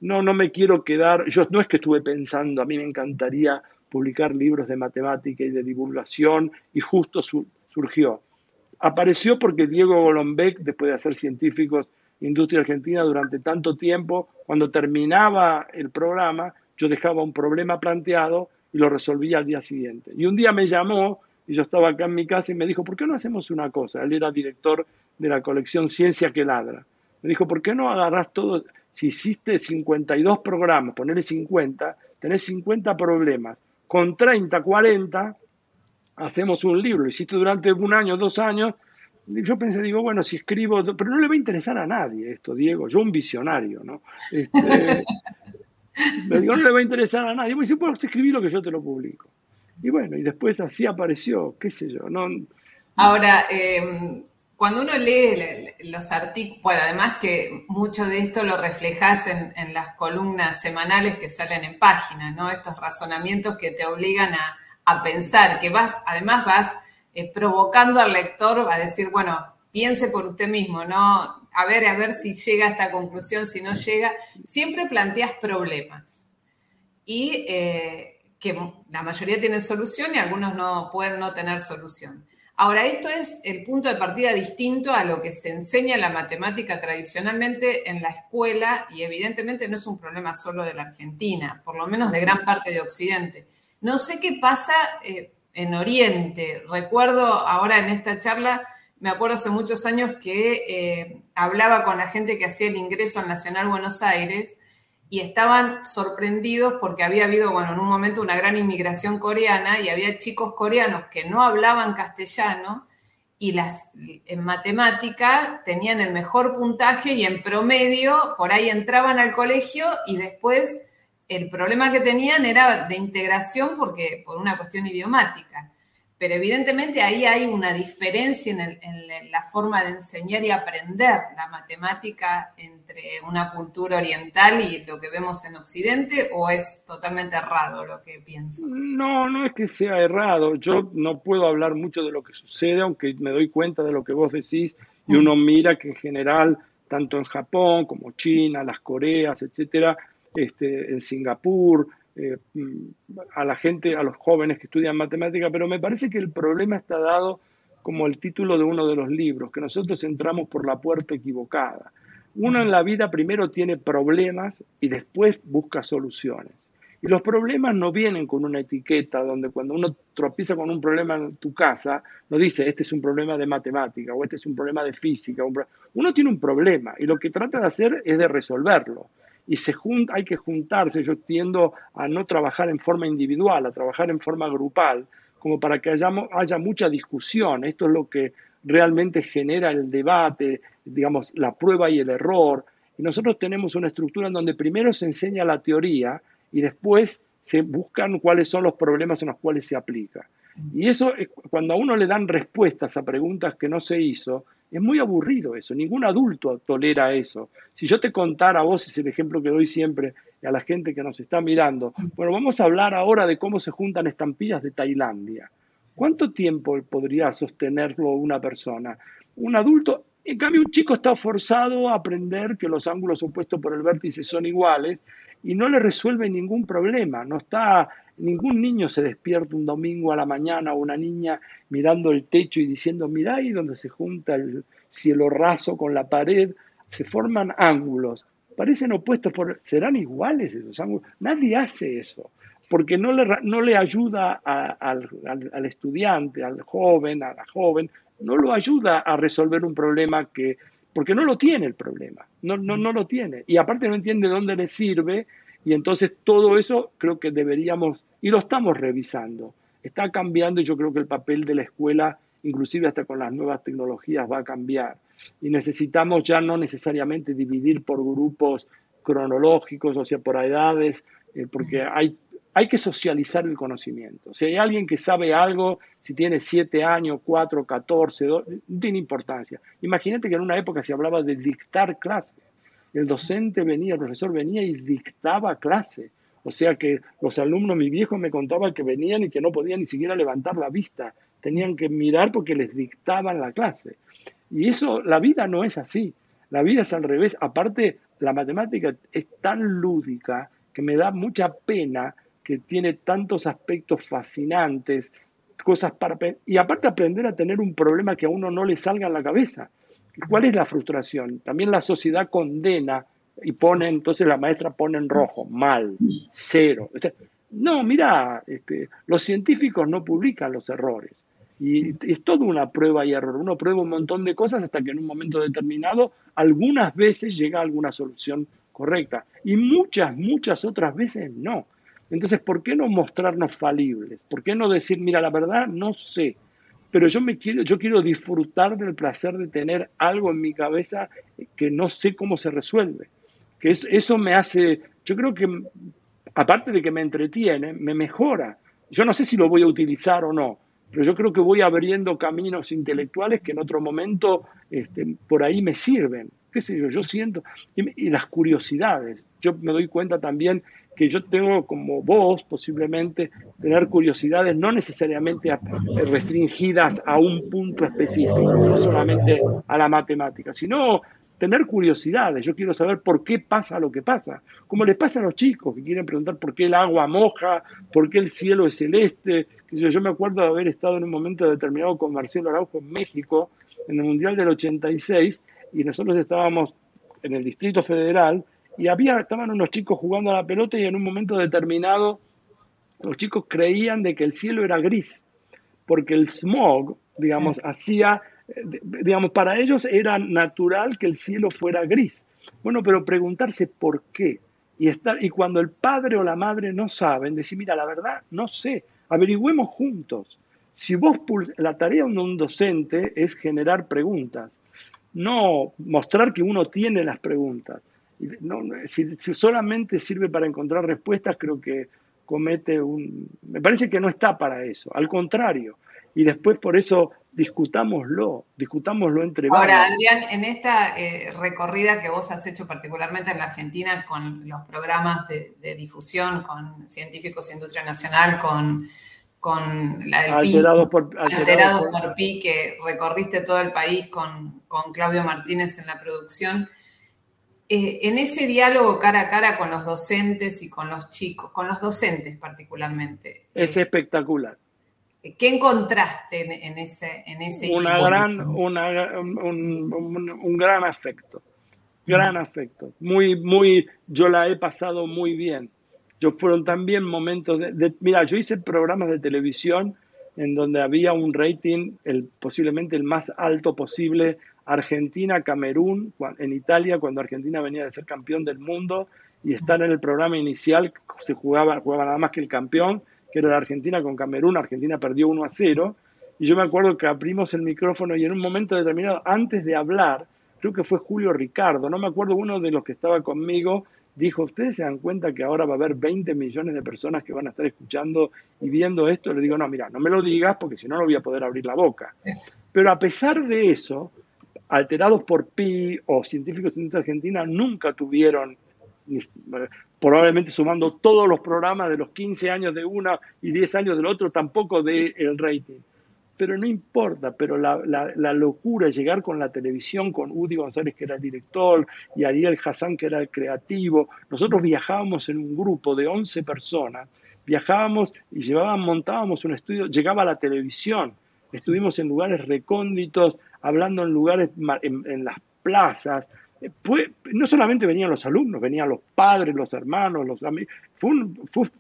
no, no me quiero quedar, yo no es que estuve pensando, a mí me encantaría publicar libros de matemática y de divulgación y justo surgió. Apareció porque Diego Golombek, después de hacer científicos industria argentina durante tanto tiempo, cuando terminaba el programa, yo dejaba un problema planteado y lo resolvía al día siguiente. Y un día me llamó y yo estaba acá en mi casa y me dijo, ¿por qué no hacemos una cosa? Él era director de la colección Ciencia que Ladra. Me dijo, ¿por qué no agarras todo? Si hiciste 52 programas, ponerle 50, tenés 50 problemas. Con 30, 40, hacemos un libro. Lo hiciste durante un año, dos años. Yo pensé, digo, bueno, si escribo, pero no le va a interesar a nadie esto, Diego. Yo un visionario, ¿no? Este, [LAUGHS] digo, no le va a interesar a nadie. Me dice, puedo escribir lo que yo te lo publico. Y bueno, y después así apareció, qué sé yo. No...
Ahora, em, cuando uno lee los artículos, bueno, además que mucho de esto lo reflejas en, las columnas semanales que salen en página, ¿no? Estos razonamientos que te obligan a, pensar, que vas, además vas eh, provocando al lector a decir, bueno, piense por usted mismo, ¿no? a ver, a ver si llega a esta conclusión, si no llega, siempre planteas problemas. Y eh, que la mayoría tienen solución y algunos no pueden no tener solución. Ahora, esto es el punto de partida distinto a lo que se enseña en la matemática tradicionalmente en la escuela y evidentemente no es un problema solo de la Argentina, por lo menos de gran parte de Occidente. No sé qué pasa eh, en Oriente. Recuerdo ahora en esta charla me acuerdo hace muchos años que eh, hablaba con la gente que hacía el ingreso al Nacional Buenos Aires y estaban sorprendidos porque había habido, bueno, en un momento una gran inmigración coreana y había chicos coreanos que no hablaban castellano y las, en matemática tenían el mejor puntaje y en promedio por ahí entraban al colegio y después el problema que tenían era de integración porque por una cuestión idiomática pero evidentemente ahí hay una diferencia en, la forma de enseñar y aprender la matemática entre una cultura oriental y lo que vemos en Occidente, o es totalmente errado lo que pienso?
No, no es que sea errado. Yo no puedo hablar mucho de lo que sucede, aunque me doy cuenta de lo que vos decís y uno mira que en general, tanto en Japón como China, las Coreas, etcétera, este, en Singapur, eh, a la gente, a los jóvenes que estudian matemática, pero me parece que el problema está dado como el título de uno de los libros, que nosotros entramos por la puerta equivocada. Uno en la vida primero tiene problemas y después busca soluciones. Y los problemas no vienen con una etiqueta donde cuando uno tropieza con un problema en tu casa, no dice, este es un problema de matemática o este es un problema de física. Uno tiene un problema y lo que trata de hacer es de resolverlo y se hay que juntarse. Yo tiendo a no trabajar en forma individual, a trabajar en forma grupal, como para que haya, haya mucha discusión. Esto es lo que realmente genera el debate, digamos, la prueba y el error. Y nosotros tenemos una estructura en donde primero se enseña la teoría y después se buscan cuáles son los problemas en los cuales se aplica. Y eso, cuando a uno le dan respuestas a preguntas que no se hizo, Es muy aburrido eso, ningún adulto tolera eso. Si yo te contara a vos, es el ejemplo que doy siempre a la gente que nos está mirando, bueno, vamos a hablar ahora de cómo se juntan estampillas de Tailandia. ¿Cuánto tiempo podría sostenerlo una persona? Un adulto, en cambio, un chico está forzado a aprender que los ángulos opuestos por el vértice son iguales y no le resuelve ningún problema. No está, ningún niño se despierta un domingo a la mañana o una niña mirando el techo y diciendo, mira ahí donde se junta el cielo raso con la pared, se forman ángulos. Parecen opuestos, por, serán iguales esos ángulos. Nadie hace eso, porque no le, no le ayuda al, al estudiante, al joven, a la joven, no lo ayuda a resolver un problema que porque no lo tiene el problema, no, no, no lo tiene. Y aparte no entiende dónde le sirve y entonces todo eso creo que deberíamos, y lo estamos revisando, está cambiando y yo creo que el papel de la escuela, inclusive hasta con las nuevas tecnologías, va a cambiar. Y necesitamos ya no necesariamente dividir por grupos cronológicos, o sea, por edades, eh, porque hay hay que socializar el conocimiento. Si hay alguien que sabe algo, si tiene 7 años, 4, 14, no tiene importancia. Imagínate que en una época se hablaba de dictar clase. El docente venía, el profesor venía y dictaba clase. O sea que los alumnos, mi viejo me contaba que venían y que no podían ni siquiera levantar la vista. Tenían que mirar porque les dictaban la clase. Y eso, la vida no es así. La vida es al revés. Aparte, la matemática es tan lúdica que me da mucha pena que tiene tantos aspectos fascinantes, cosas para... Y aparte aprender a tener un problema que a uno no le salga en la cabeza. ¿Cuál es la frustración? También la sociedad condena y pone, entonces la maestra pone en rojo, mal, cero. no, mira, este, los científicos no publican los errores. Y es toda una prueba y error. Uno prueba un montón de cosas hasta que en un momento determinado, algunas veces llega a alguna solución correcta. Y muchas, muchas otras veces no. Entonces, ¿por qué no mostrarnos falibles? ¿Por qué no decir, mira, la verdad no sé, pero yo me quiero, yo quiero disfrutar del placer de tener algo en mi cabeza que no sé cómo se resuelve? Que eso, me hace, yo creo que aparte de que me entretiene, me mejora. Yo no sé si lo voy a utilizar o no, pero yo creo que voy abriendo caminos intelectuales que en otro momento este, por ahí me sirven. ¿Qué sé yo? Yo siento. y, las curiosidades. Yo me doy cuenta también que yo tengo como vos posiblemente tener curiosidades no necesariamente restringidas a un punto específico, no solamente a la matemática, sino tener curiosidades. Yo quiero saber por qué pasa lo que pasa, como les pasa a los chicos que quieren preguntar por qué el agua moja, por qué el cielo es celeste. Yo me acuerdo de haber estado en un momento determinado con Marcelo Araujo en México, en el Mundial del 86, y nosotros estábamos en el Distrito Federal y había, estaban unos chicos jugando a la pelota y en un momento determinado los chicos creían de que el cielo era gris, porque el smog, digamos, hacía, digamos, para ellos era natural que el cielo fuera gris. Bueno, pero preguntarse por qué. Y, estar, y cuando el padre o la madre no saben, decir, mira, la verdad, no sé, averigüemos juntos. Si vos, la tarea de un docente es generar preguntas, no mostrar que uno tiene las preguntas. No, si, solamente sirve para encontrar respuestas, creo que comete un... Me parece que no está para eso, al contrario. Y después por eso discutámoslo, discutámoslo entre
Ahora, Adrián, en esta eh, recorrida que vos has hecho particularmente en la Argentina con los programas de, difusión, con Científicos Industria Nacional, con, con la del
Alterado por,
alterado por, Pi, que recorriste todo el país con, con Claudio Martínez en la producción. Eh, en ese diálogo cara a cara con los docentes y con los chicos, con los docentes particularmente.
Es eh, espectacular.
¿Qué encontraste en, ese, en ese
una gran, una, un, gran afecto, gran afecto. Muy, muy, yo la he pasado muy bien. Yo fueron también momentos de, mira, yo hice programas de televisión en donde había un rating, posiblemente el más alto posible Argentina, Camerún, en Italia, cuando Argentina venía de ser campeón del mundo y estar en el programa inicial, se jugaba, jugaba nada más que el campeón, que era la Argentina con Camerún, Argentina perdió 1 a 0, y yo me acuerdo que abrimos el micrófono y en un momento determinado, antes de hablar, creo que fue Julio Ricardo, no me acuerdo uno de los que estaba conmigo, dijo, ¿ustedes se dan cuenta que ahora va a haber 20 millones de personas que van a estar escuchando y viendo esto? Le digo, no, mira, no me lo digas porque si no, no voy a poder abrir la boca. Pero a pesar de eso, alterados por Pi o científicos de Argentina nunca tuvieron, probablemente sumando todos los programas de los 15 años de una y 10 años del otro, tampoco de el rating. Pero no importa, pero la, la, locura de llegar con la televisión, con Udi González, que era el director, y Ariel Hassan, que era el creativo. Nosotros viajábamos en un grupo de 11 personas, viajábamos y llevábamos, montábamos un estudio, llegaba la televisión estuvimos en lugares recónditos, hablando en lugares, en, las plazas. no solamente venían los alumnos, venían los padres, los hermanos, los amigos. Fue,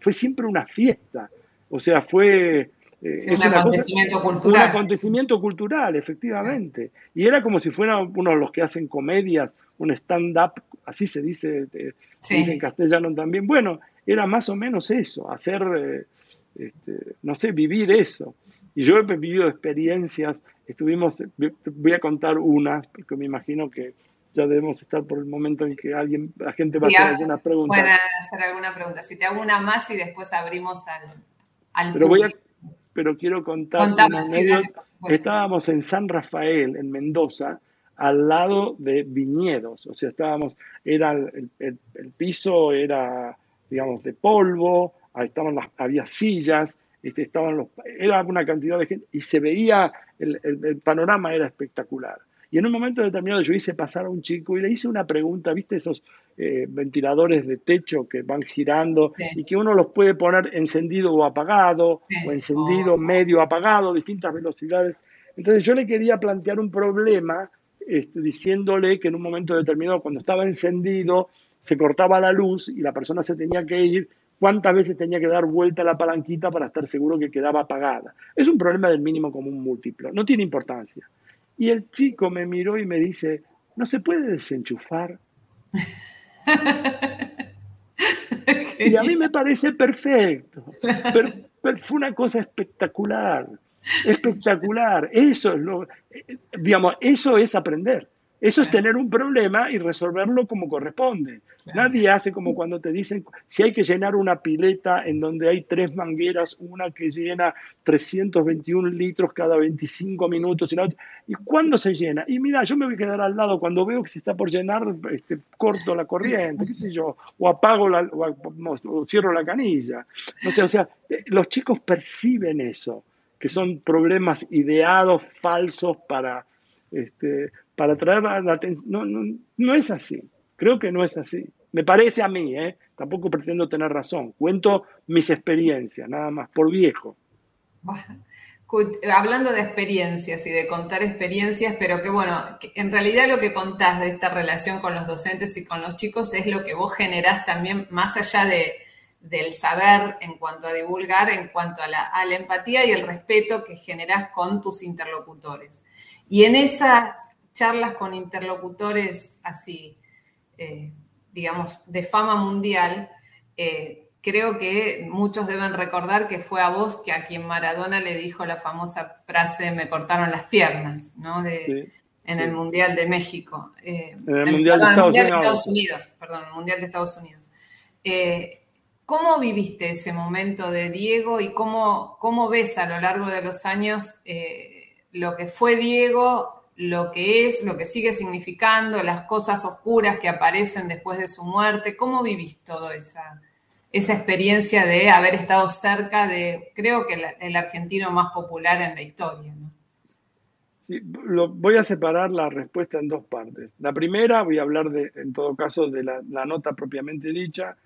fue, siempre una fiesta. O sea, fue...
Eh, un acontecimiento cultural.
Un acontecimiento cultural, efectivamente. Y era como si fuera uno de los que hacen comedias, un stand-up, así se dice, en castellano también. Bueno, era más o menos eso, hacer, eh, este, no sé, vivir eso. Y yo he vivido experiencias, estuvimos, voy a contar una, porque me imagino que ya debemos estar por el momento en que alguien, la gente va a hacer alguna pregunta.
Pueden hacer alguna pregunta. Si te hago una más y después abrimos al, al
pero voy a, pero quiero contar Estábamos en San Rafael, en Mendoza, al lado de viñedos. O sea, estábamos, era el, el, piso era, digamos, de polvo, ahí estaban las, había sillas, este, estaban los, era una cantidad de gente y se veía, el, panorama era espectacular. Y en un momento determinado yo hice pasar a un chico y le hice una pregunta, ¿viste esos eh, ventiladores de techo que van girando y que uno los puede poner encendido o apagado, o encendido oh. medio apagado, distintas velocidades? Entonces yo le quería plantear un problema este, diciéndole que en un momento determinado, cuando estaba encendido, se cortaba la luz y la persona se tenía que ir, cuántas veces tenía que dar vuelta a la palanquita para estar seguro que quedaba apagada. Es un problema del mínimo común múltiplo, no tiene importancia. Y el chico me miró y me dice, ¿no se puede desenchufar? [LAUGHS] y a mí me parece perfecto. Pero, fue una cosa espectacular, espectacular. Eso es lo, eh, digamos, eso es aprender. Eso es tener un problema y resolverlo como corresponde. Nadie hace como cuando te dicen si hay que llenar una pileta en donde hay tres mangueras, una que llena 321 litros cada 25 minutos y la otra. ¿Y cuándo se llena? Y mira, yo me voy a quedar al lado cuando veo que se está por llenar, este, corto la corriente, qué sé yo, o apago la, o, cierro la canilla. No sé, o sea, eh, los chicos perciben eso, que son problemas ideados, falsos para este, para traer la atención. No, no, no, es así. Creo que no es así. Me parece a mí, ¿eh? tampoco pretendo tener razón. Cuento mis experiencias, nada más, por viejo. [LAUGHS]
hablando de experiencias y de contar experiencias, pero que bueno, en realidad lo que contás de esta relación con los docentes y con los chicos es lo que vos generás también, más allá de, del saber en cuanto a divulgar, en cuanto a la, a la empatía y el respeto que generás con tus interlocutores. Y en esas charlas con interlocutores así, eh, digamos, de fama mundial, eh, creo que muchos deben recordar que fue a vos que a quien Maradona le dijo la famosa frase me cortaron las piernas, ¿no? en el Mundial de México.
Eh, en el Mundial, de, Estados
Unidos. Perdón, el Mundial de Estados Unidos. ¿Cómo viviste ese momento de Diego y cómo, cómo ves a lo largo de los años lo que fue Diego, lo que es, lo que sigue significando, las cosas oscuras que aparecen después de su muerte. ¿Cómo vivís toda esa, esa experiencia de haber estado cerca de, creo que el, argentino más popular en la historia?
voy a separar la respuesta en dos partes. La primera, voy a hablar de, en todo caso, de la, nota propiamente dicha.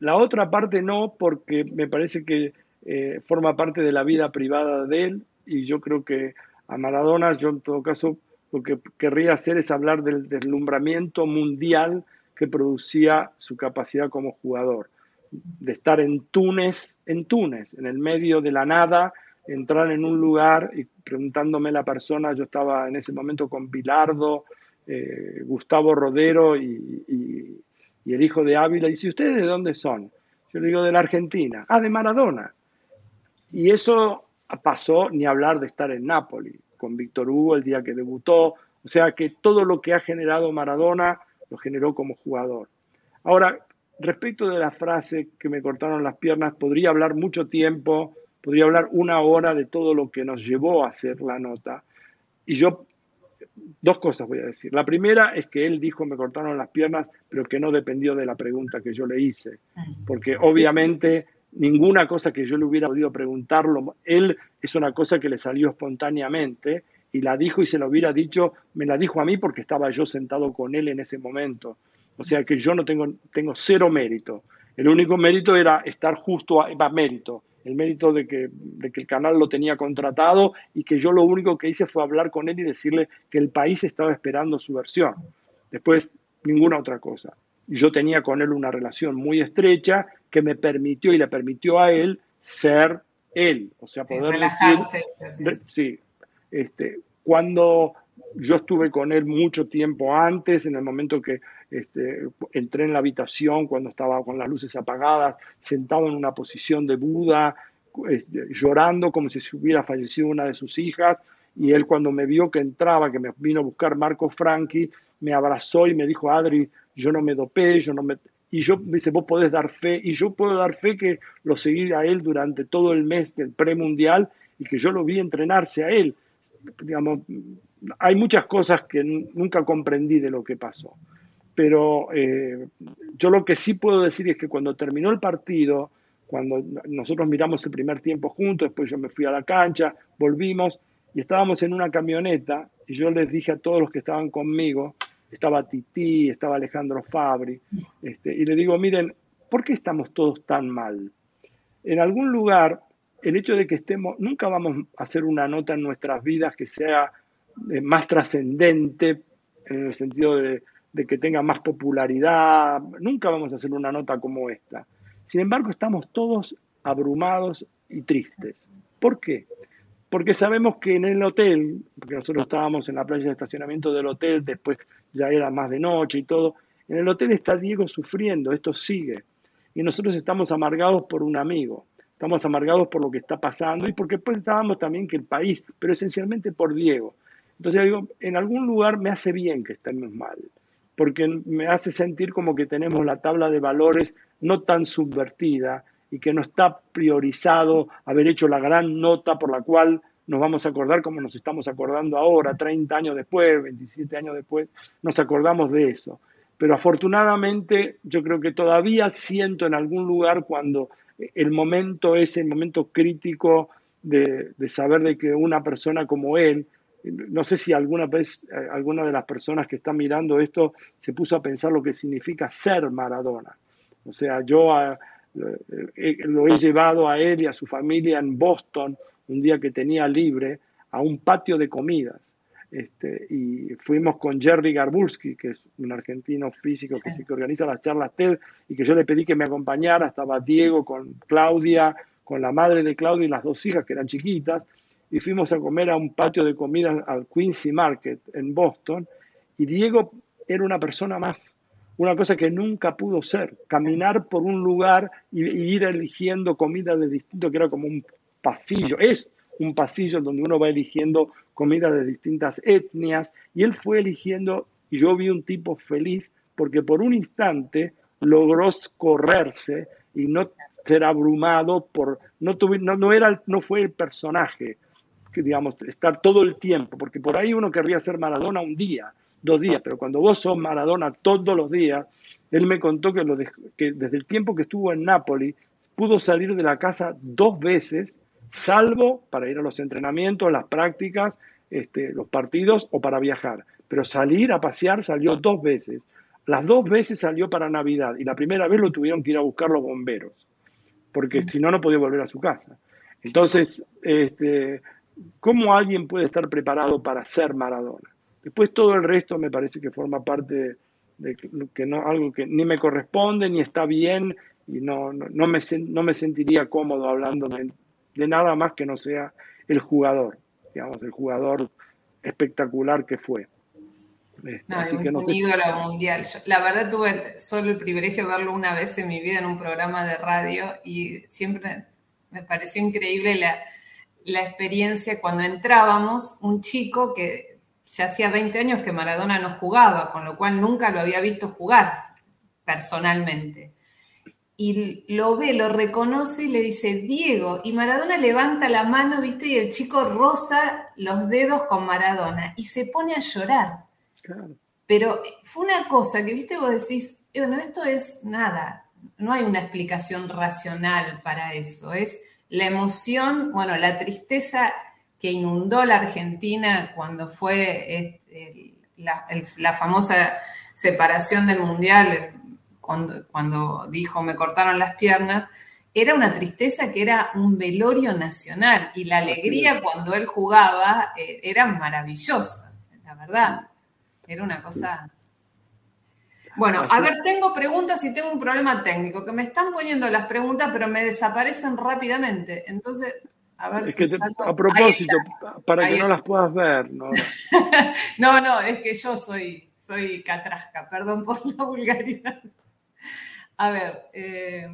La otra parte no, porque me parece que eh, forma parte de la vida privada de él y yo creo que a Maradona, yo en todo caso lo que querría hacer es hablar del deslumbramiento mundial que producía su capacidad como jugador, de estar en Túnez, en Túnez, en el medio de la nada, entrar en un lugar y preguntándome la persona, yo estaba en ese momento con Pilardo, eh, Gustavo Rodero y, y, el hijo de Ávila, y dice, ¿ustedes de dónde son? Yo le digo, de la Argentina. Ah, de Maradona. Y eso pasó ni hablar de estar en Nápoles, con Víctor Hugo el día que debutó. O sea que todo lo que ha generado Maradona lo generó como jugador. Ahora, respecto de la frase que me cortaron las piernas, podría hablar mucho tiempo, podría hablar una hora de todo lo que nos llevó a hacer la nota. Y yo dos cosas voy a decir. La primera es que él dijo me cortaron las piernas, pero que no dependió de la pregunta que yo le hice, porque obviamente ninguna cosa que yo le hubiera podido preguntarlo, él es una cosa que le salió espontáneamente y la dijo y se lo hubiera dicho, me la dijo a mí porque estaba yo sentado con él en ese momento. O sea que yo no tengo, tengo cero mérito. El único mérito era estar justo, a, va, mérito, el mérito de que, de que el canal lo tenía contratado y que yo lo único que hice fue hablar con él y decirle que el país estaba esperando su versión. Después, ninguna otra cosa. Yo tenía con él una relación muy estrecha que me permitió y le permitió a él ser él, o sea, poder decir, sí, este, cuando yo estuve con él mucho tiempo antes, en el momento que este, entré en la habitación, cuando estaba con las luces apagadas, sentado en una posición de Buda, este, llorando como si se hubiera fallecido una de sus hijas, y él cuando me vio que entraba, que me vino a buscar Marco Franchi, me abrazó y me dijo, Adri, yo no me dopé, yo no me... Y yo me dice, vos podés dar fe, y yo puedo dar fe que lo seguí a él durante todo el mes del premundial y que yo lo vi entrenarse a él. Digamos, hay muchas cosas que nunca comprendí de lo que pasó. Pero eh, yo lo que sí puedo decir es que cuando terminó el partido, cuando nosotros miramos el primer tiempo juntos, después yo me fui a la cancha, volvimos y estábamos en una camioneta y yo les dije a todos los que estaban conmigo, estaba Titi, estaba Alejandro Fabri, este, y le digo, miren, ¿por qué estamos todos tan mal? En algún lugar, el hecho de que estemos, nunca vamos a hacer una nota en nuestras vidas que sea eh, más trascendente en el sentido de, de que tenga más popularidad, nunca vamos a hacer una nota como esta. Sin embargo, estamos todos abrumados y tristes. ¿Por qué? Porque sabemos que en el hotel, porque nosotros estábamos en la playa de estacionamiento del hotel, después ya era más de noche y todo, en el hotel está Diego sufriendo, esto sigue. Y nosotros estamos amargados por un amigo, estamos amargados por lo que está pasando y porque pensábamos también que el país, pero esencialmente por Diego. Entonces digo, en algún lugar me hace bien que estemos mal, porque me hace sentir como que tenemos la tabla de valores no tan subvertida y que no está priorizado haber hecho la gran nota por la cual nos vamos a acordar como nos estamos acordando ahora, 30 años después, 27 años después, nos acordamos de eso. Pero afortunadamente yo creo que todavía siento en algún lugar cuando el momento es el momento crítico de, de saber de que una persona como él, no sé si alguna vez eh, alguna de las personas que están mirando esto se puso a pensar lo que significa ser Maradona. O sea, yo eh, lo he llevado a él y a su familia en Boston un día que tenía libre a un patio de comidas. Este, y fuimos con Jerry Garbulski, que es un argentino físico que sí que organiza las charlas TED, y que yo le pedí que me acompañara. Estaba Diego con Claudia, con la madre de Claudia y las dos hijas que eran chiquitas, y fuimos a comer a un patio de comidas al Quincy Market en Boston, y Diego era una persona más una cosa que nunca pudo ser, caminar por un lugar y, ir eligiendo comida de distinto, que era como un pasillo, es un pasillo donde uno va eligiendo comida de distintas etnias, y él fue eligiendo, y yo vi un tipo feliz porque por un instante logró correrse y no ser abrumado por, no, no, no, era, no fue el personaje, que digamos, estar todo el tiempo, porque por ahí uno querría ser Maradona un día, dos días, pero cuando vos sos Maradona todos los días, él me contó que, que desde el tiempo que estuvo en Nápoles pudo salir de la casa dos veces, salvo para ir a los entrenamientos, las prácticas, este, los partidos o para viajar. Pero salir a pasear salió dos veces. Las dos veces salió para Navidad y la primera vez lo tuvieron que ir a buscar los bomberos, porque si no, no podía volver a su casa. Entonces, este, ¿cómo alguien puede estar preparado para ser Maradona? Después todo el resto me parece que forma parte de, que no, algo que ni me corresponde, ni está bien, y no, no, me, no me sentiría cómodo hablando de, nada más que no sea el jugador, digamos, el jugador espectacular que fue.
Este, así un, que no ídolo mundial. la verdad tuve solo el privilegio de verlo una vez en mi vida en un programa de radio y siempre me pareció increíble la, la experiencia cuando entrábamos, un chico que ya hacía 20 años que Maradona no jugaba, con lo cual nunca lo había visto jugar personalmente. Y lo ve, lo reconoce y le dice, Diego, y Maradona levanta la mano, viste, y el chico roza los dedos con Maradona y se pone a llorar. Pero fue una cosa que, viste, vos decís, bueno, esto es nada, no hay una explicación racional para eso, es la emoción, bueno, la tristeza que inundó la Argentina cuando fue la, famosa separación del Mundial cuando, dijo me cortaron las piernas, era una tristeza que era un velorio nacional y la alegría cuando él jugaba eh, era maravillosa, la verdad. Era una cosa... Bueno, a ver, tengo preguntas y tengo un problema técnico, que me están poniendo las preguntas, pero me desaparecen rápidamente. Entonces, a ver
si A propósito, para que no las puedas ver, ¿no? [LAUGHS]
no, no, es que yo soy, soy catrasca, perdón por la vulgaridad. A ver, eh,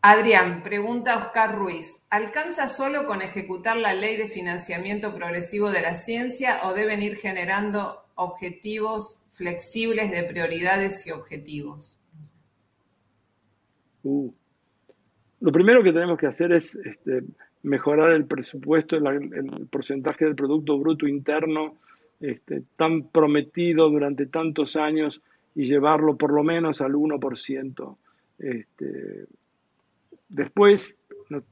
Adrián, pregunta Oscar Ruiz, ¿alcanza solo con ejecutar la ley de financiamiento progresivo de la ciencia o deben ir generando objetivos flexibles de prioridades y objetivos?
Uh, lo primero que tenemos que hacer es este, mejorar el presupuesto, el, porcentaje del Producto Bruto Interno este, tan prometido durante tantos años y llevarlo por lo menos al 1%. Este, después, no,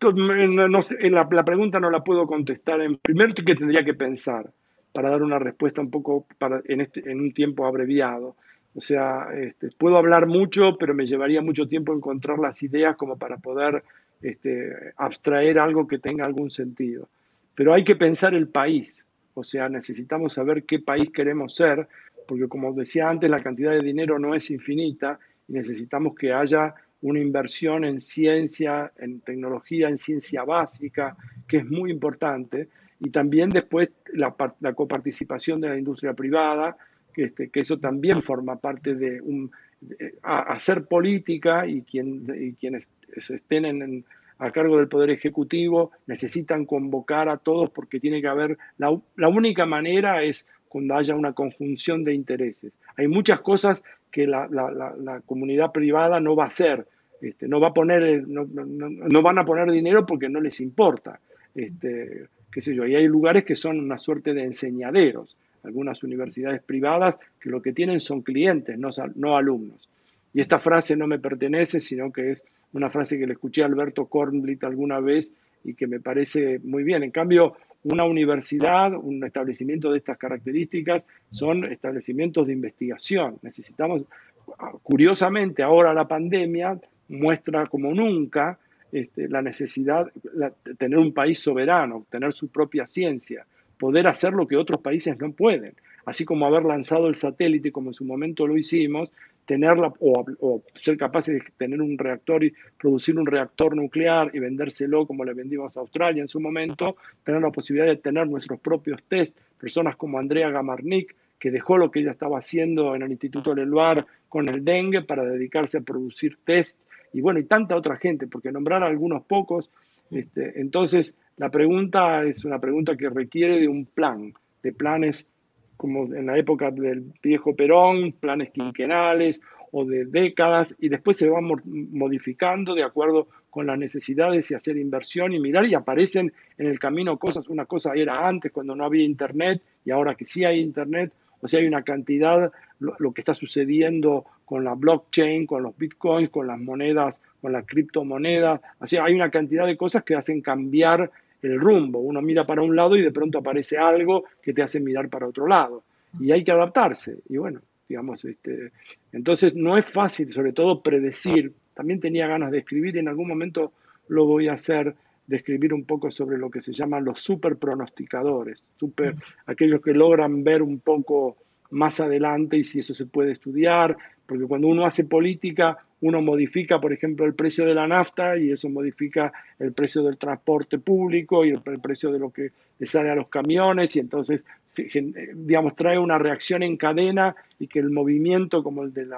la, pregunta no la puedo contestar. En primer, ¿qué tendría que pensar para dar una respuesta un poco para, en, este, un tiempo abreviado? O sea, este, puedo hablar mucho, pero me llevaría mucho tiempo encontrar las ideas como para poder este, abstraer algo que tenga algún sentido. Pero hay que pensar el país. O sea, necesitamos saber qué país queremos ser porque como decía antes, la cantidad de dinero no es infinita y necesitamos que haya una inversión en ciencia, en tecnología, en ciencia básica, que es muy importante, y también después la, coparticipación de la industria privada, que, este, eso también forma parte de hacer política y, quien, quienes estén a cargo del Poder Ejecutivo necesitan convocar a todos porque tiene que haber, la, la única manera es cuando haya una conjunción de intereses. Hay muchas cosas que la, comunidad privada no va a hacer, este, no, va a poner, no, van a poner dinero porque no les importa. Este, qué sé yo, y hay lugares que son una suerte de enseñaderos, algunas universidades privadas que lo que tienen son clientes, no, no alumnos. Y esta frase no me pertenece, sino que es una frase que le escuché a Alberto Kornblit alguna vez y que me parece muy bien. En cambio, una universidad, un establecimiento de estas características, son establecimientos de investigación. Necesitamos, curiosamente, ahora la pandemia muestra como nunca este, la necesidad de tener un país soberano, tener su propia ciencia, poder hacer lo que otros países no pueden. Así como haber lanzado el satélite, como en su momento lo hicimos, tenerla o, ser capaces de tener un reactor y producir un reactor nuclear y vendérselo como le vendimos a Australia en su momento, tener la posibilidad de tener nuestros propios test, personas como Andrea Gamarnik, que dejó lo que ella estaba haciendo en el Instituto Leluar con el dengue para dedicarse a producir test y bueno, y tanta otra gente, porque nombrar a algunos pocos, este, entonces la pregunta es una pregunta que requiere de un plan, de planes como en la época del viejo Perón, planes quinquenales o de décadas, y después se van modificando de acuerdo con las necesidades y hacer inversión y mirar, y aparecen en el camino cosas, una cosa era antes cuando no había internet y ahora que sí hay internet, o sea, hay una cantidad, lo, lo que está sucediendo con la blockchain, con los bitcoins, con las monedas, con la criptomoneda, o sea, hay una cantidad de cosas que hacen cambiar el rumbo. Uno mira para un lado y de pronto aparece algo que te hace mirar para otro lado. Y hay que adaptarse. Y bueno, digamos, este, entonces no es fácil, sobre todo, predecir. También tenía ganas de escribir y en algún momento lo voy a hacer, de escribir un poco sobre lo que se llaman los super pronosticadores, super, aquellos que logran ver un poco más adelante y si eso se puede estudiar, porque cuando uno hace política, uno modifica, por ejemplo, el precio de la nafta y eso modifica el precio del transporte público y el, precio de lo que le sale a los camiones y entonces, digamos, trae una reacción en cadena y que el movimiento, como el del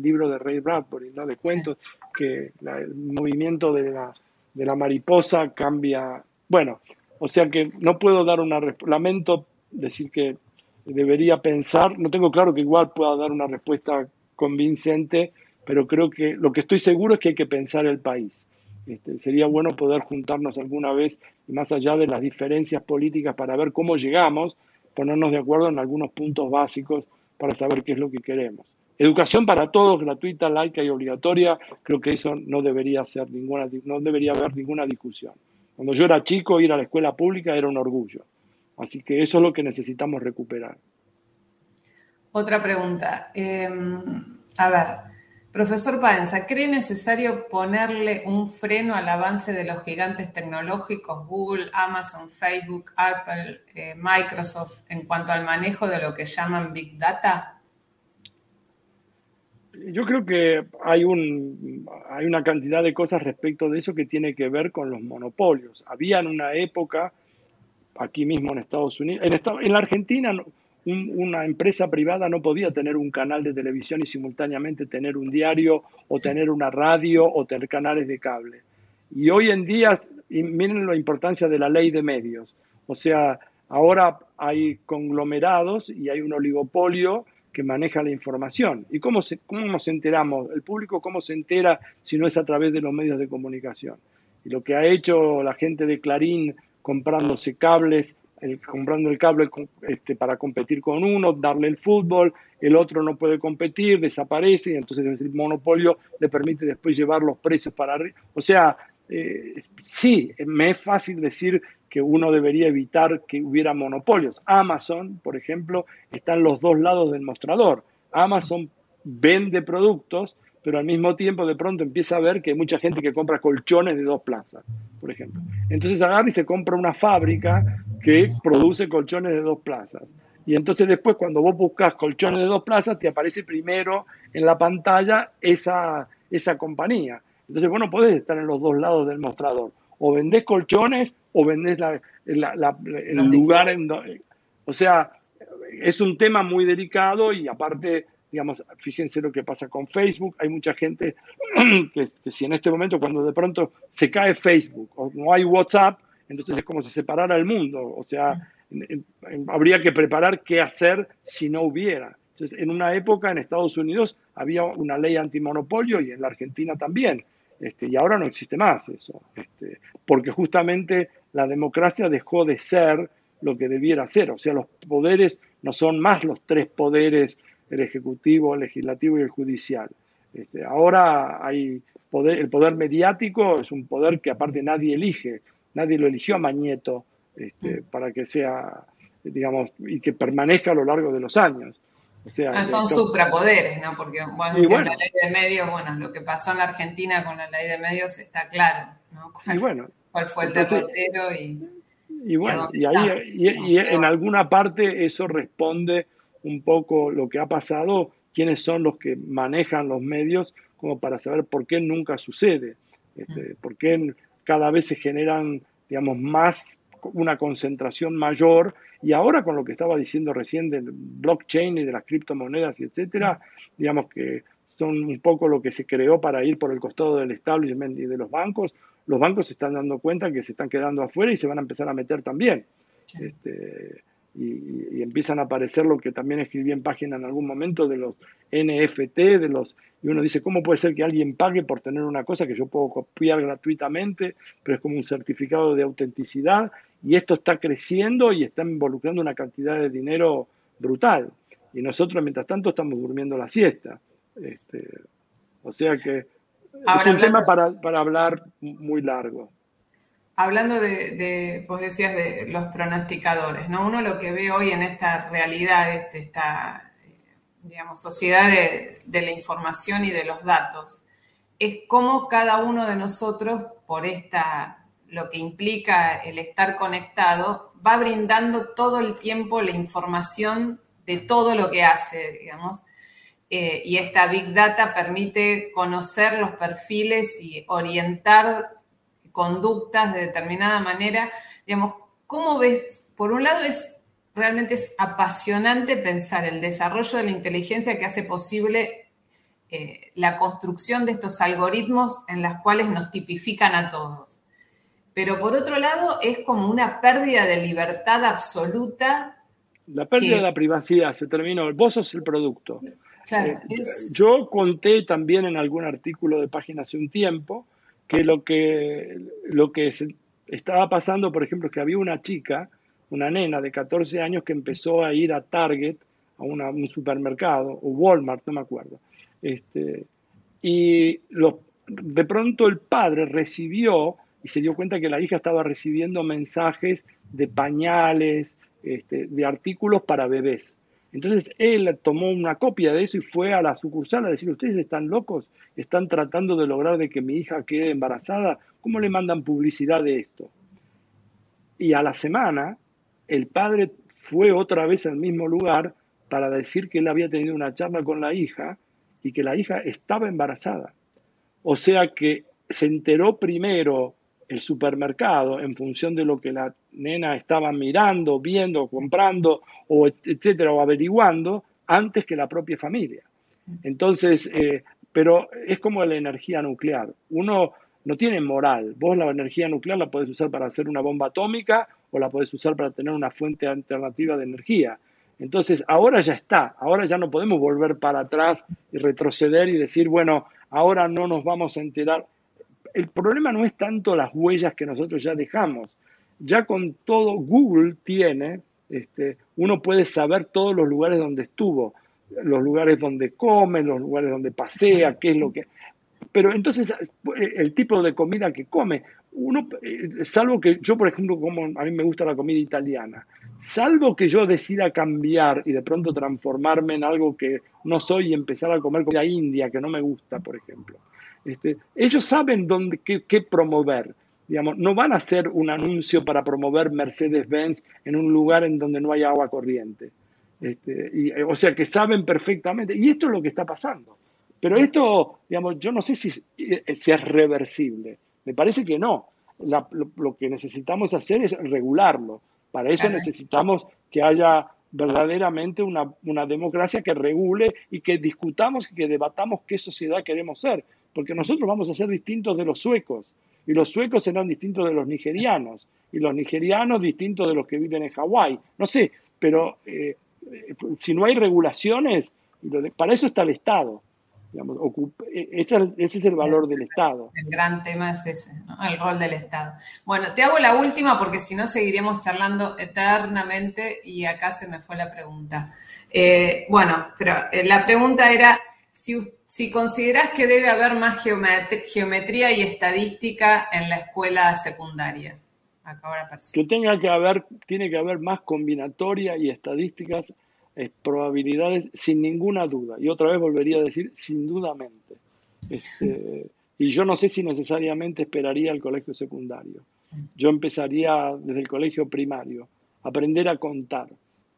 libro de Ray Bradbury, ¿no? de cuentos, que el movimiento de la, de la mariposa cambia. Bueno, o sea que no puedo dar una lamento decir que debería pensar, no tengo claro que igual pueda dar una respuesta convincente, pero creo que lo que estoy seguro es que hay que pensar el país. Este, sería bueno poder juntarnos alguna vez, más allá de las diferencias políticas, para ver cómo llegamos, ponernos de acuerdo en algunos puntos básicos para saber qué es lo que queremos. Educación para todos, gratuita, laica y obligatoria, creo que eso no debería ser ninguna, no debería haber ninguna discusión. Cuando yo era chico, ir a la escuela pública era un orgullo. Así que eso es lo que necesitamos recuperar.
Otra pregunta. Em, a ver, profesor Paenza, ¿cree necesario ponerle un freno al avance de los gigantes tecnológicos, Google, Amazon, Facebook, Apple, eh, Microsoft, en cuanto al manejo de lo que llaman Big Data?
Yo creo que hay, un, hay una cantidad de cosas respecto de eso que tiene que ver con los monopolios. Había en una época, aquí mismo en Estados Unidos, en, en la Argentina una empresa privada no podía tener un canal de televisión y simultáneamente tener un diario o tener una radio o tener canales de cable. Y hoy en día, miren la importancia de la ley de medios. O sea, ahora hay conglomerados y hay un oligopolio que maneja la información. ¿Y cómo, se, cómo nos enteramos? El público, ¿cómo se entera si no es a través de los medios de comunicación? Y lo que ha hecho la gente de Clarín comprándose cables, comprando el cable este, para competir con uno, darle el fútbol, el otro no puede competir, desaparece, y entonces el monopolio le permite después llevar los precios para arriba. O sea, eh, sí, me es fácil decir que uno debería evitar que hubiera monopolios. Amazon, por ejemplo, está en los dos lados del mostrador. Amazon vende productos, pero al mismo tiempo de pronto empieza a ver que hay mucha gente que compra colchones de dos plazas, por ejemplo. Entonces agarra y se compra una fábrica que produce colchones de dos plazas. Y entonces después cuando vos buscas colchones de dos plazas, te aparece primero en la pantalla esa, esa compañía. Entonces vos no podés estar en los dos lados del mostrador o vendés colchones o vendés el lugar en donde... O sea, es un tema muy delicado y aparte, digamos, fíjense lo que pasa con Facebook. Hay mucha gente [CLEARS THROAT] que, si en este momento, cuando de pronto se cae Facebook o no hay WhatsApp, entonces es como si separara el mundo. O sea, habría que preparar qué hacer si no hubiera. Entonces, en una época en Estados Unidos había una ley antimonopolio y en la Argentina también. Este, y ahora no existe más eso, este, porque justamente la democracia dejó de ser lo que debiera ser, o sea, los poderes no son más los tres poderes, el ejecutivo, el legislativo y el judicial. Este, ahora hay poder, el poder mediático es un poder que aparte nadie elige, nadie lo eligió a Mañeto este, para que sea, digamos, y que permanezca a lo largo de los años.
Ah, son suprapoderes, ¿no? Porque, bueno, la ley de medios, bueno, lo que pasó en la Argentina con la ley de medios está claro, ¿no? ¿Cuál, fue el derrotero y...
Y bueno, y ahí y, en alguna parte eso responde un poco lo que ha pasado, quiénes son los que manejan los medios, como para saber por qué nunca sucede, este, por qué cada vez se generan, digamos, más una concentración mayor. Y ahora con lo que estaba diciendo recién del blockchain y de las criptomonedas y etcétera, digamos que son un poco lo que se creó para ir por el costado del establishment y de los bancos, los bancos se están dando cuenta que se están quedando afuera y se van a empezar a meter también. Este, y, empiezan a aparecer lo que también escribí en página en algún momento de los NFT, de los y uno dice, ¿cómo puede ser que alguien pague por tener una cosa que yo puedo copiar gratuitamente, pero es como un certificado de autenticidad? Y esto está creciendo y está involucrando una cantidad de dinero brutal. Y nosotros, mientras tanto, estamos durmiendo la siesta. Este, o sea que es un tema para, para hablar muy largo.
Hablando de, vos decías de los pronosticadores, ¿no? Uno lo que ve hoy en esta realidad, este, esta, digamos, sociedad de, la información y de los datos, es cómo cada uno de nosotros, por esta, lo que implica el estar conectado, va brindando todo el tiempo la información de todo lo que hace, digamos. Eh, y esta Big Data permite conocer los perfiles y orientar conductas de determinada manera, digamos, ¿cómo ves? Por un lado es realmente es apasionante pensar el desarrollo de la inteligencia que hace posible eh, la construcción de estos algoritmos en las cuales nos tipifican a todos. Pero por otro lado es como una pérdida de libertad absoluta.
La pérdida de la privacidad, se terminó, vos sos el producto. Eh, yo conté también en algún artículo de página hace un tiempo que lo que, lo que estaba pasando, por ejemplo, es que había una chica, una nena de 14 años que empezó a ir a Target, a un supermercado, o Walmart, no me acuerdo. Este, y de pronto el padre recibió y se dio cuenta que la hija estaba recibiendo mensajes de pañales, este, de artículos para bebés. Entonces él tomó una copia de eso y fue a la sucursal a decir, ustedes están locos, están tratando de lograr de que mi hija quede embarazada, ¿cómo le mandan publicidad de esto? Y a la semana el padre fue otra vez al mismo lugar para decir que él había tenido una charla con la hija y que la hija estaba embarazada. O sea que se enteró primero el supermercado en función de lo que la nena estaba mirando, viendo, comprando, o etcétera, o averiguando, antes que la propia familia. Entonces, eh, pero es como la energía nuclear. Uno no tiene moral. Vos la energía nuclear la podés usar para hacer una bomba atómica o la podés usar para tener una fuente alternativa de energía. Entonces, ahora ya está, ahora ya no podemos volver para atrás y retroceder y decir, bueno, ahora no nos vamos a enterar. El problema no es tanto las huellas que nosotros ya dejamos. Ya con todo Google tiene, este, uno puede saber todos los lugares donde estuvo, los lugares donde come, los lugares donde pasea, qué es lo que... Pero entonces el tipo de comida que come, uno, eh, salvo que yo, por ejemplo, como a mí me gusta la comida italiana, salvo que yo decida cambiar y de pronto transformarme en algo que no soy y empezar a comer comida india que no me gusta, por ejemplo. Este, ellos saben dónde, qué, promover. Digamos, no van a hacer un anuncio para promover Mercedes-Benz en un lugar en donde no hay agua corriente. Este, y, o sea que saben perfectamente. Y esto es lo que está pasando. Pero esto, digamos, yo no sé si, si es reversible. Me parece que no. lo, que necesitamos hacer es regularlo. Para eso necesitamos que haya verdaderamente una, una, democracia que regule y que discutamos y que debatamos qué sociedad queremos ser, porque nosotros vamos a ser distintos de los suecos, y los suecos serán distintos de los nigerianos, y los nigerianos distintos de los que viven en Hawái. No sé, pero eh, eh, si no hay regulaciones, para eso está el Estado. E, ese, es el valor del Estado.
El gran tema es ese, el rol del Estado. Bueno, te hago la última porque si no seguiríamos charlando eternamente y acá se me fue la pregunta. Eh, bueno, pero eh, la pregunta era si, si consideras que debe haber más geometría y estadística en la escuela secundaria.
que tenga que haber, tiene que haber más combinatoria y estadísticas probabilidades sin ninguna duda. Y otra vez volvería a decir sin dudamente. Este, y yo no sé si necesariamente esperaría el colegio secundario. Yo empezaría desde el colegio primario, aprender a contar,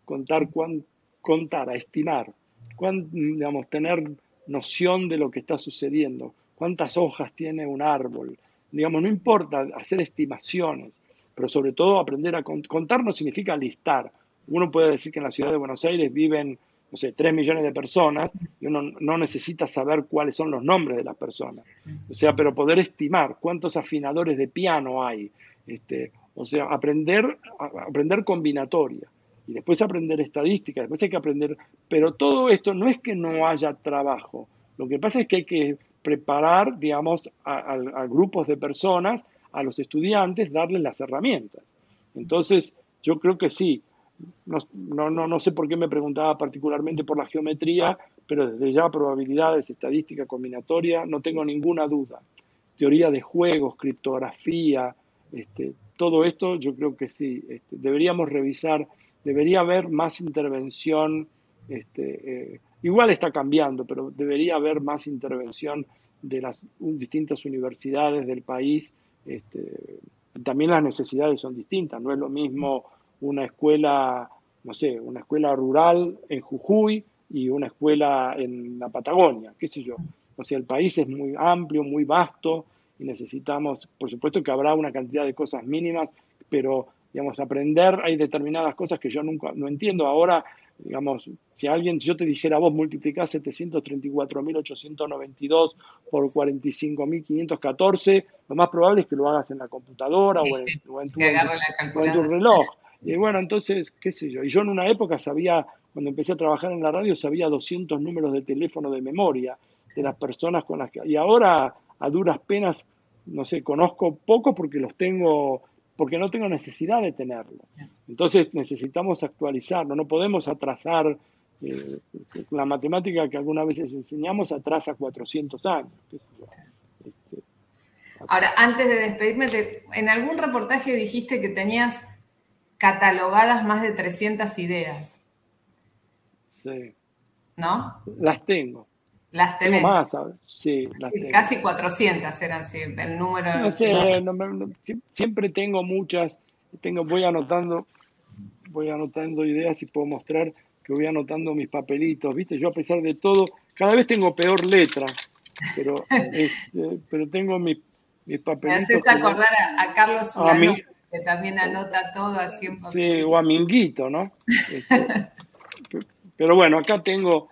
contar, cuán, contar, a estimar, cuán, digamos, tener noción de lo que está sucediendo, cuántas hojas tiene un árbol. Digamos, no importa hacer estimaciones, pero sobre todo aprender a contar no significa listar, uno puede decir que en la ciudad de Buenos Aires viven, no sé, 3 millones de personas y uno no necesita saber cuáles son los nombres de las personas. O sea, pero poder estimar cuántos afinadores de piano hay. Este, o sea, aprender, aprender combinatoria y después aprender estadística, después hay que aprender, pero todo esto no es que no haya trabajo, lo que pasa es que hay que preparar, digamos, a, grupos de personas, a los estudiantes, darles las herramientas. Entonces, yo creo que sí, no, no, no, sé por qué me preguntaba particularmente por la geometría, pero desde ya probabilidades, estadística combinatoria, no tengo ninguna duda. Teoría de juegos, criptografía, este, todo esto yo creo que sí. Este, deberíamos revisar, debería haber más intervención, este, eh, igual está cambiando, pero debería haber más intervención de las distintas universidades del país. también las necesidades son distintas, no es lo mismo una escuela, no sé, una escuela rural en Jujuy y una escuela en la Patagonia, qué sé yo. O sea, el país es muy amplio, muy vasto y necesitamos, por supuesto que habrá una cantidad de cosas mínimas, pero, digamos, aprender, hay determinadas cosas que yo nunca, no entiendo. Ahora, digamos, si alguien, si yo te dijera, vos multiplicás 734.892 por 45.514, lo más probable es que lo hagas en la computadora o, en, tu, o en tu reloj. Y bueno, entonces, qué sé yo. Y yo en una época sabía, cuando empecé a trabajar en la radio, sabía 200 números de teléfono de memoria de las personas con las que... Y ahora, a duras penas, no sé, conozco poco porque los tengo, porque no tengo necesidad de tenerlo. Entonces necesitamos actualizarlo, no podemos atrasar eh, la matemática que algunas veces enseñamos atrasa 400 años.
Este, Ahora, antes de despedirme, en algún reportaje dijiste que tenías catalogadas más de 300 ideas.
Sí.
¿No?
Las tengo.
Las tenés.
más, Sí, las tengo.
Casi 400 eran sí, el número.
No sé, siempre tengo muchas, tengo, voy anotando, voy anotando ideas y puedo mostrar que voy anotando mis papelitos, ¿viste? Yo a pesar de todo, cada vez tengo peor letra, pero, [LAUGHS] este, pero tengo mis, mis papelitos.
Me haces acordar a, Carlos Urano, que también anota todo así en
Sí, o a Minguito, ¿no? [LAUGHS] Este, pero bueno, acá tengo,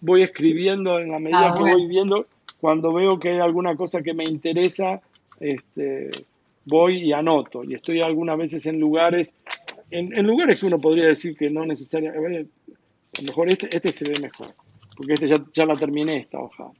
voy escribiendo en la medida ah, que voy viendo, cuando veo que hay alguna cosa que me interesa, este, voy y anoto. Y estoy algunas veces en lugares, en, en lugares que uno podría decir que no necesariamente, a lo mejor este, este se ve mejor, porque este ya, ya la terminé esta hoja.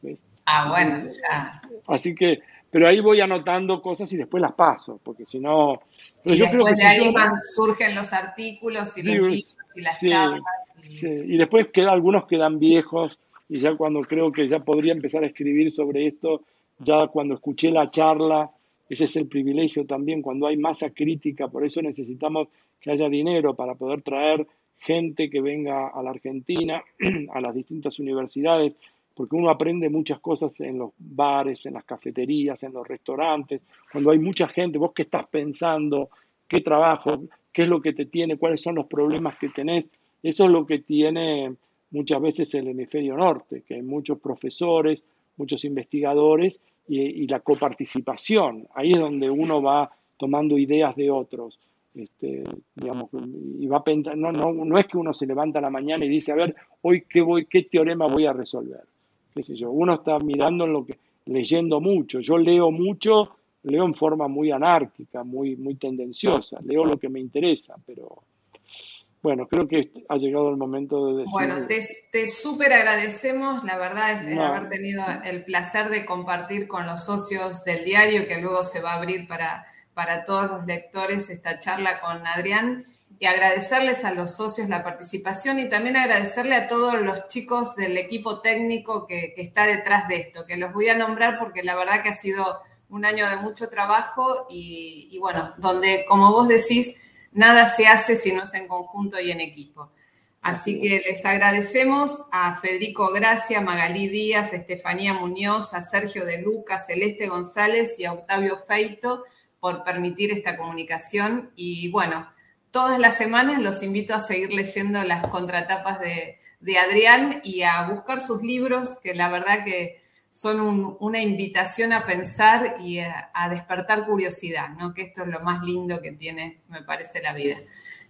Ah, bueno, ya.
Así que, pero ahí voy anotando cosas y después las paso, porque si no...
Y yo después de ahí surgen los artículos y los libros y las charlas.
Y después queda, algunos quedan viejos y ya cuando creo que ya podría empezar a escribir sobre esto, ya cuando escuché la charla, ese es el privilegio también, cuando hay masa crítica, por eso necesitamos que haya dinero para poder traer gente que venga a la Argentina, [CLEARS THROAT] a las distintas universidades, porque uno aprende muchas cosas en los bares, en las cafeterías, en los restaurantes, cuando hay mucha gente, vos qué estás pensando, qué trabajo, qué es lo que te tiene, cuáles son los problemas que tenés, eso es lo que tiene muchas veces el hemisferio norte, que hay muchos profesores, muchos investigadores y, la coparticipación, ahí es donde uno va tomando ideas de otros. Este, digamos, y va no, no, no es que uno se levanta a la mañana y dice, a ver, hoy qué, voy, qué teorema voy a resolver. ¿Qué sé yo? Uno está mirando en lo que, leyendo mucho. Yo leo mucho, leo en forma muy anárquica, muy, muy tendenciosa. Leo lo que me interesa, pero bueno, creo que ha llegado el momento de decir...
Bueno, te, te súper agradecemos, la verdad, es haber tenido el placer de compartir con los socios del diario, que luego se va a abrir para para todos los lectores esta charla con Adrián. Y agradecerles a los socios la participación y también agradecerle a todos los chicos del equipo técnico que, está detrás de esto, que los voy a nombrar porque la verdad que ha sido un año de mucho trabajo y, y bueno, donde como vos decís, nada se hace si no es en conjunto y en equipo. Así que les agradecemos a Federico Gracia, Magalí Díaz, Estefanía Muñoz, a Sergio de Lucas, Celeste González y a Octavio Feito por permitir esta comunicación. Y bueno, todas las semanas los invito a seguir leyendo las contratapas de, Adrián y a buscar sus libros, que la verdad que son una invitación a pensar y a, despertar curiosidad, ¿no? que esto es lo más lindo que tiene, me parece, la vida.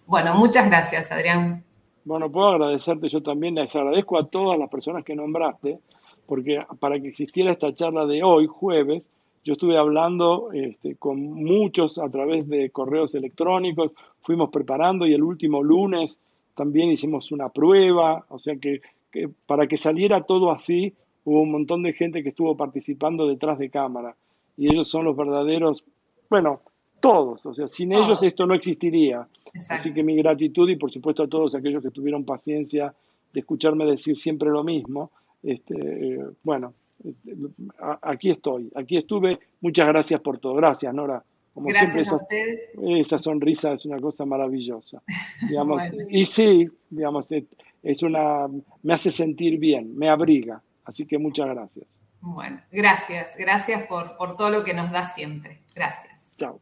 Bueno, muchas gracias, Adrián.
Bueno, puedo agradecerte yo también, les agradezco a todas las personas que nombraste, porque para que existiera esta charla de hoy, jueves, yo estuve hablando este, con muchos a través de correos electrónicos, fuimos preparando y el último lunes también hicimos una prueba, o sea que, para que saliera todo así hubo un montón de gente que estuvo participando detrás de cámara y ellos son los verdaderos, bueno, todos, o sea, sin ellos esto no existiría. Así que mi gratitud y por supuesto a todos aquellos que tuvieron paciencia de escucharme decir siempre lo mismo. Este, eh, bueno, aquí estoy, aquí estuve. Muchas gracias por todo. Gracias, Nora.
Como gracias
siempre, esa, sonrisa es una cosa maravillosa. [LAUGHS] Digamos, Y sí, digamos, es una, me hace sentir bien, me abriga. Así que muchas gracias.
Bueno, gracias, gracias por, por todo lo que nos da siempre. Gracias.
Chao.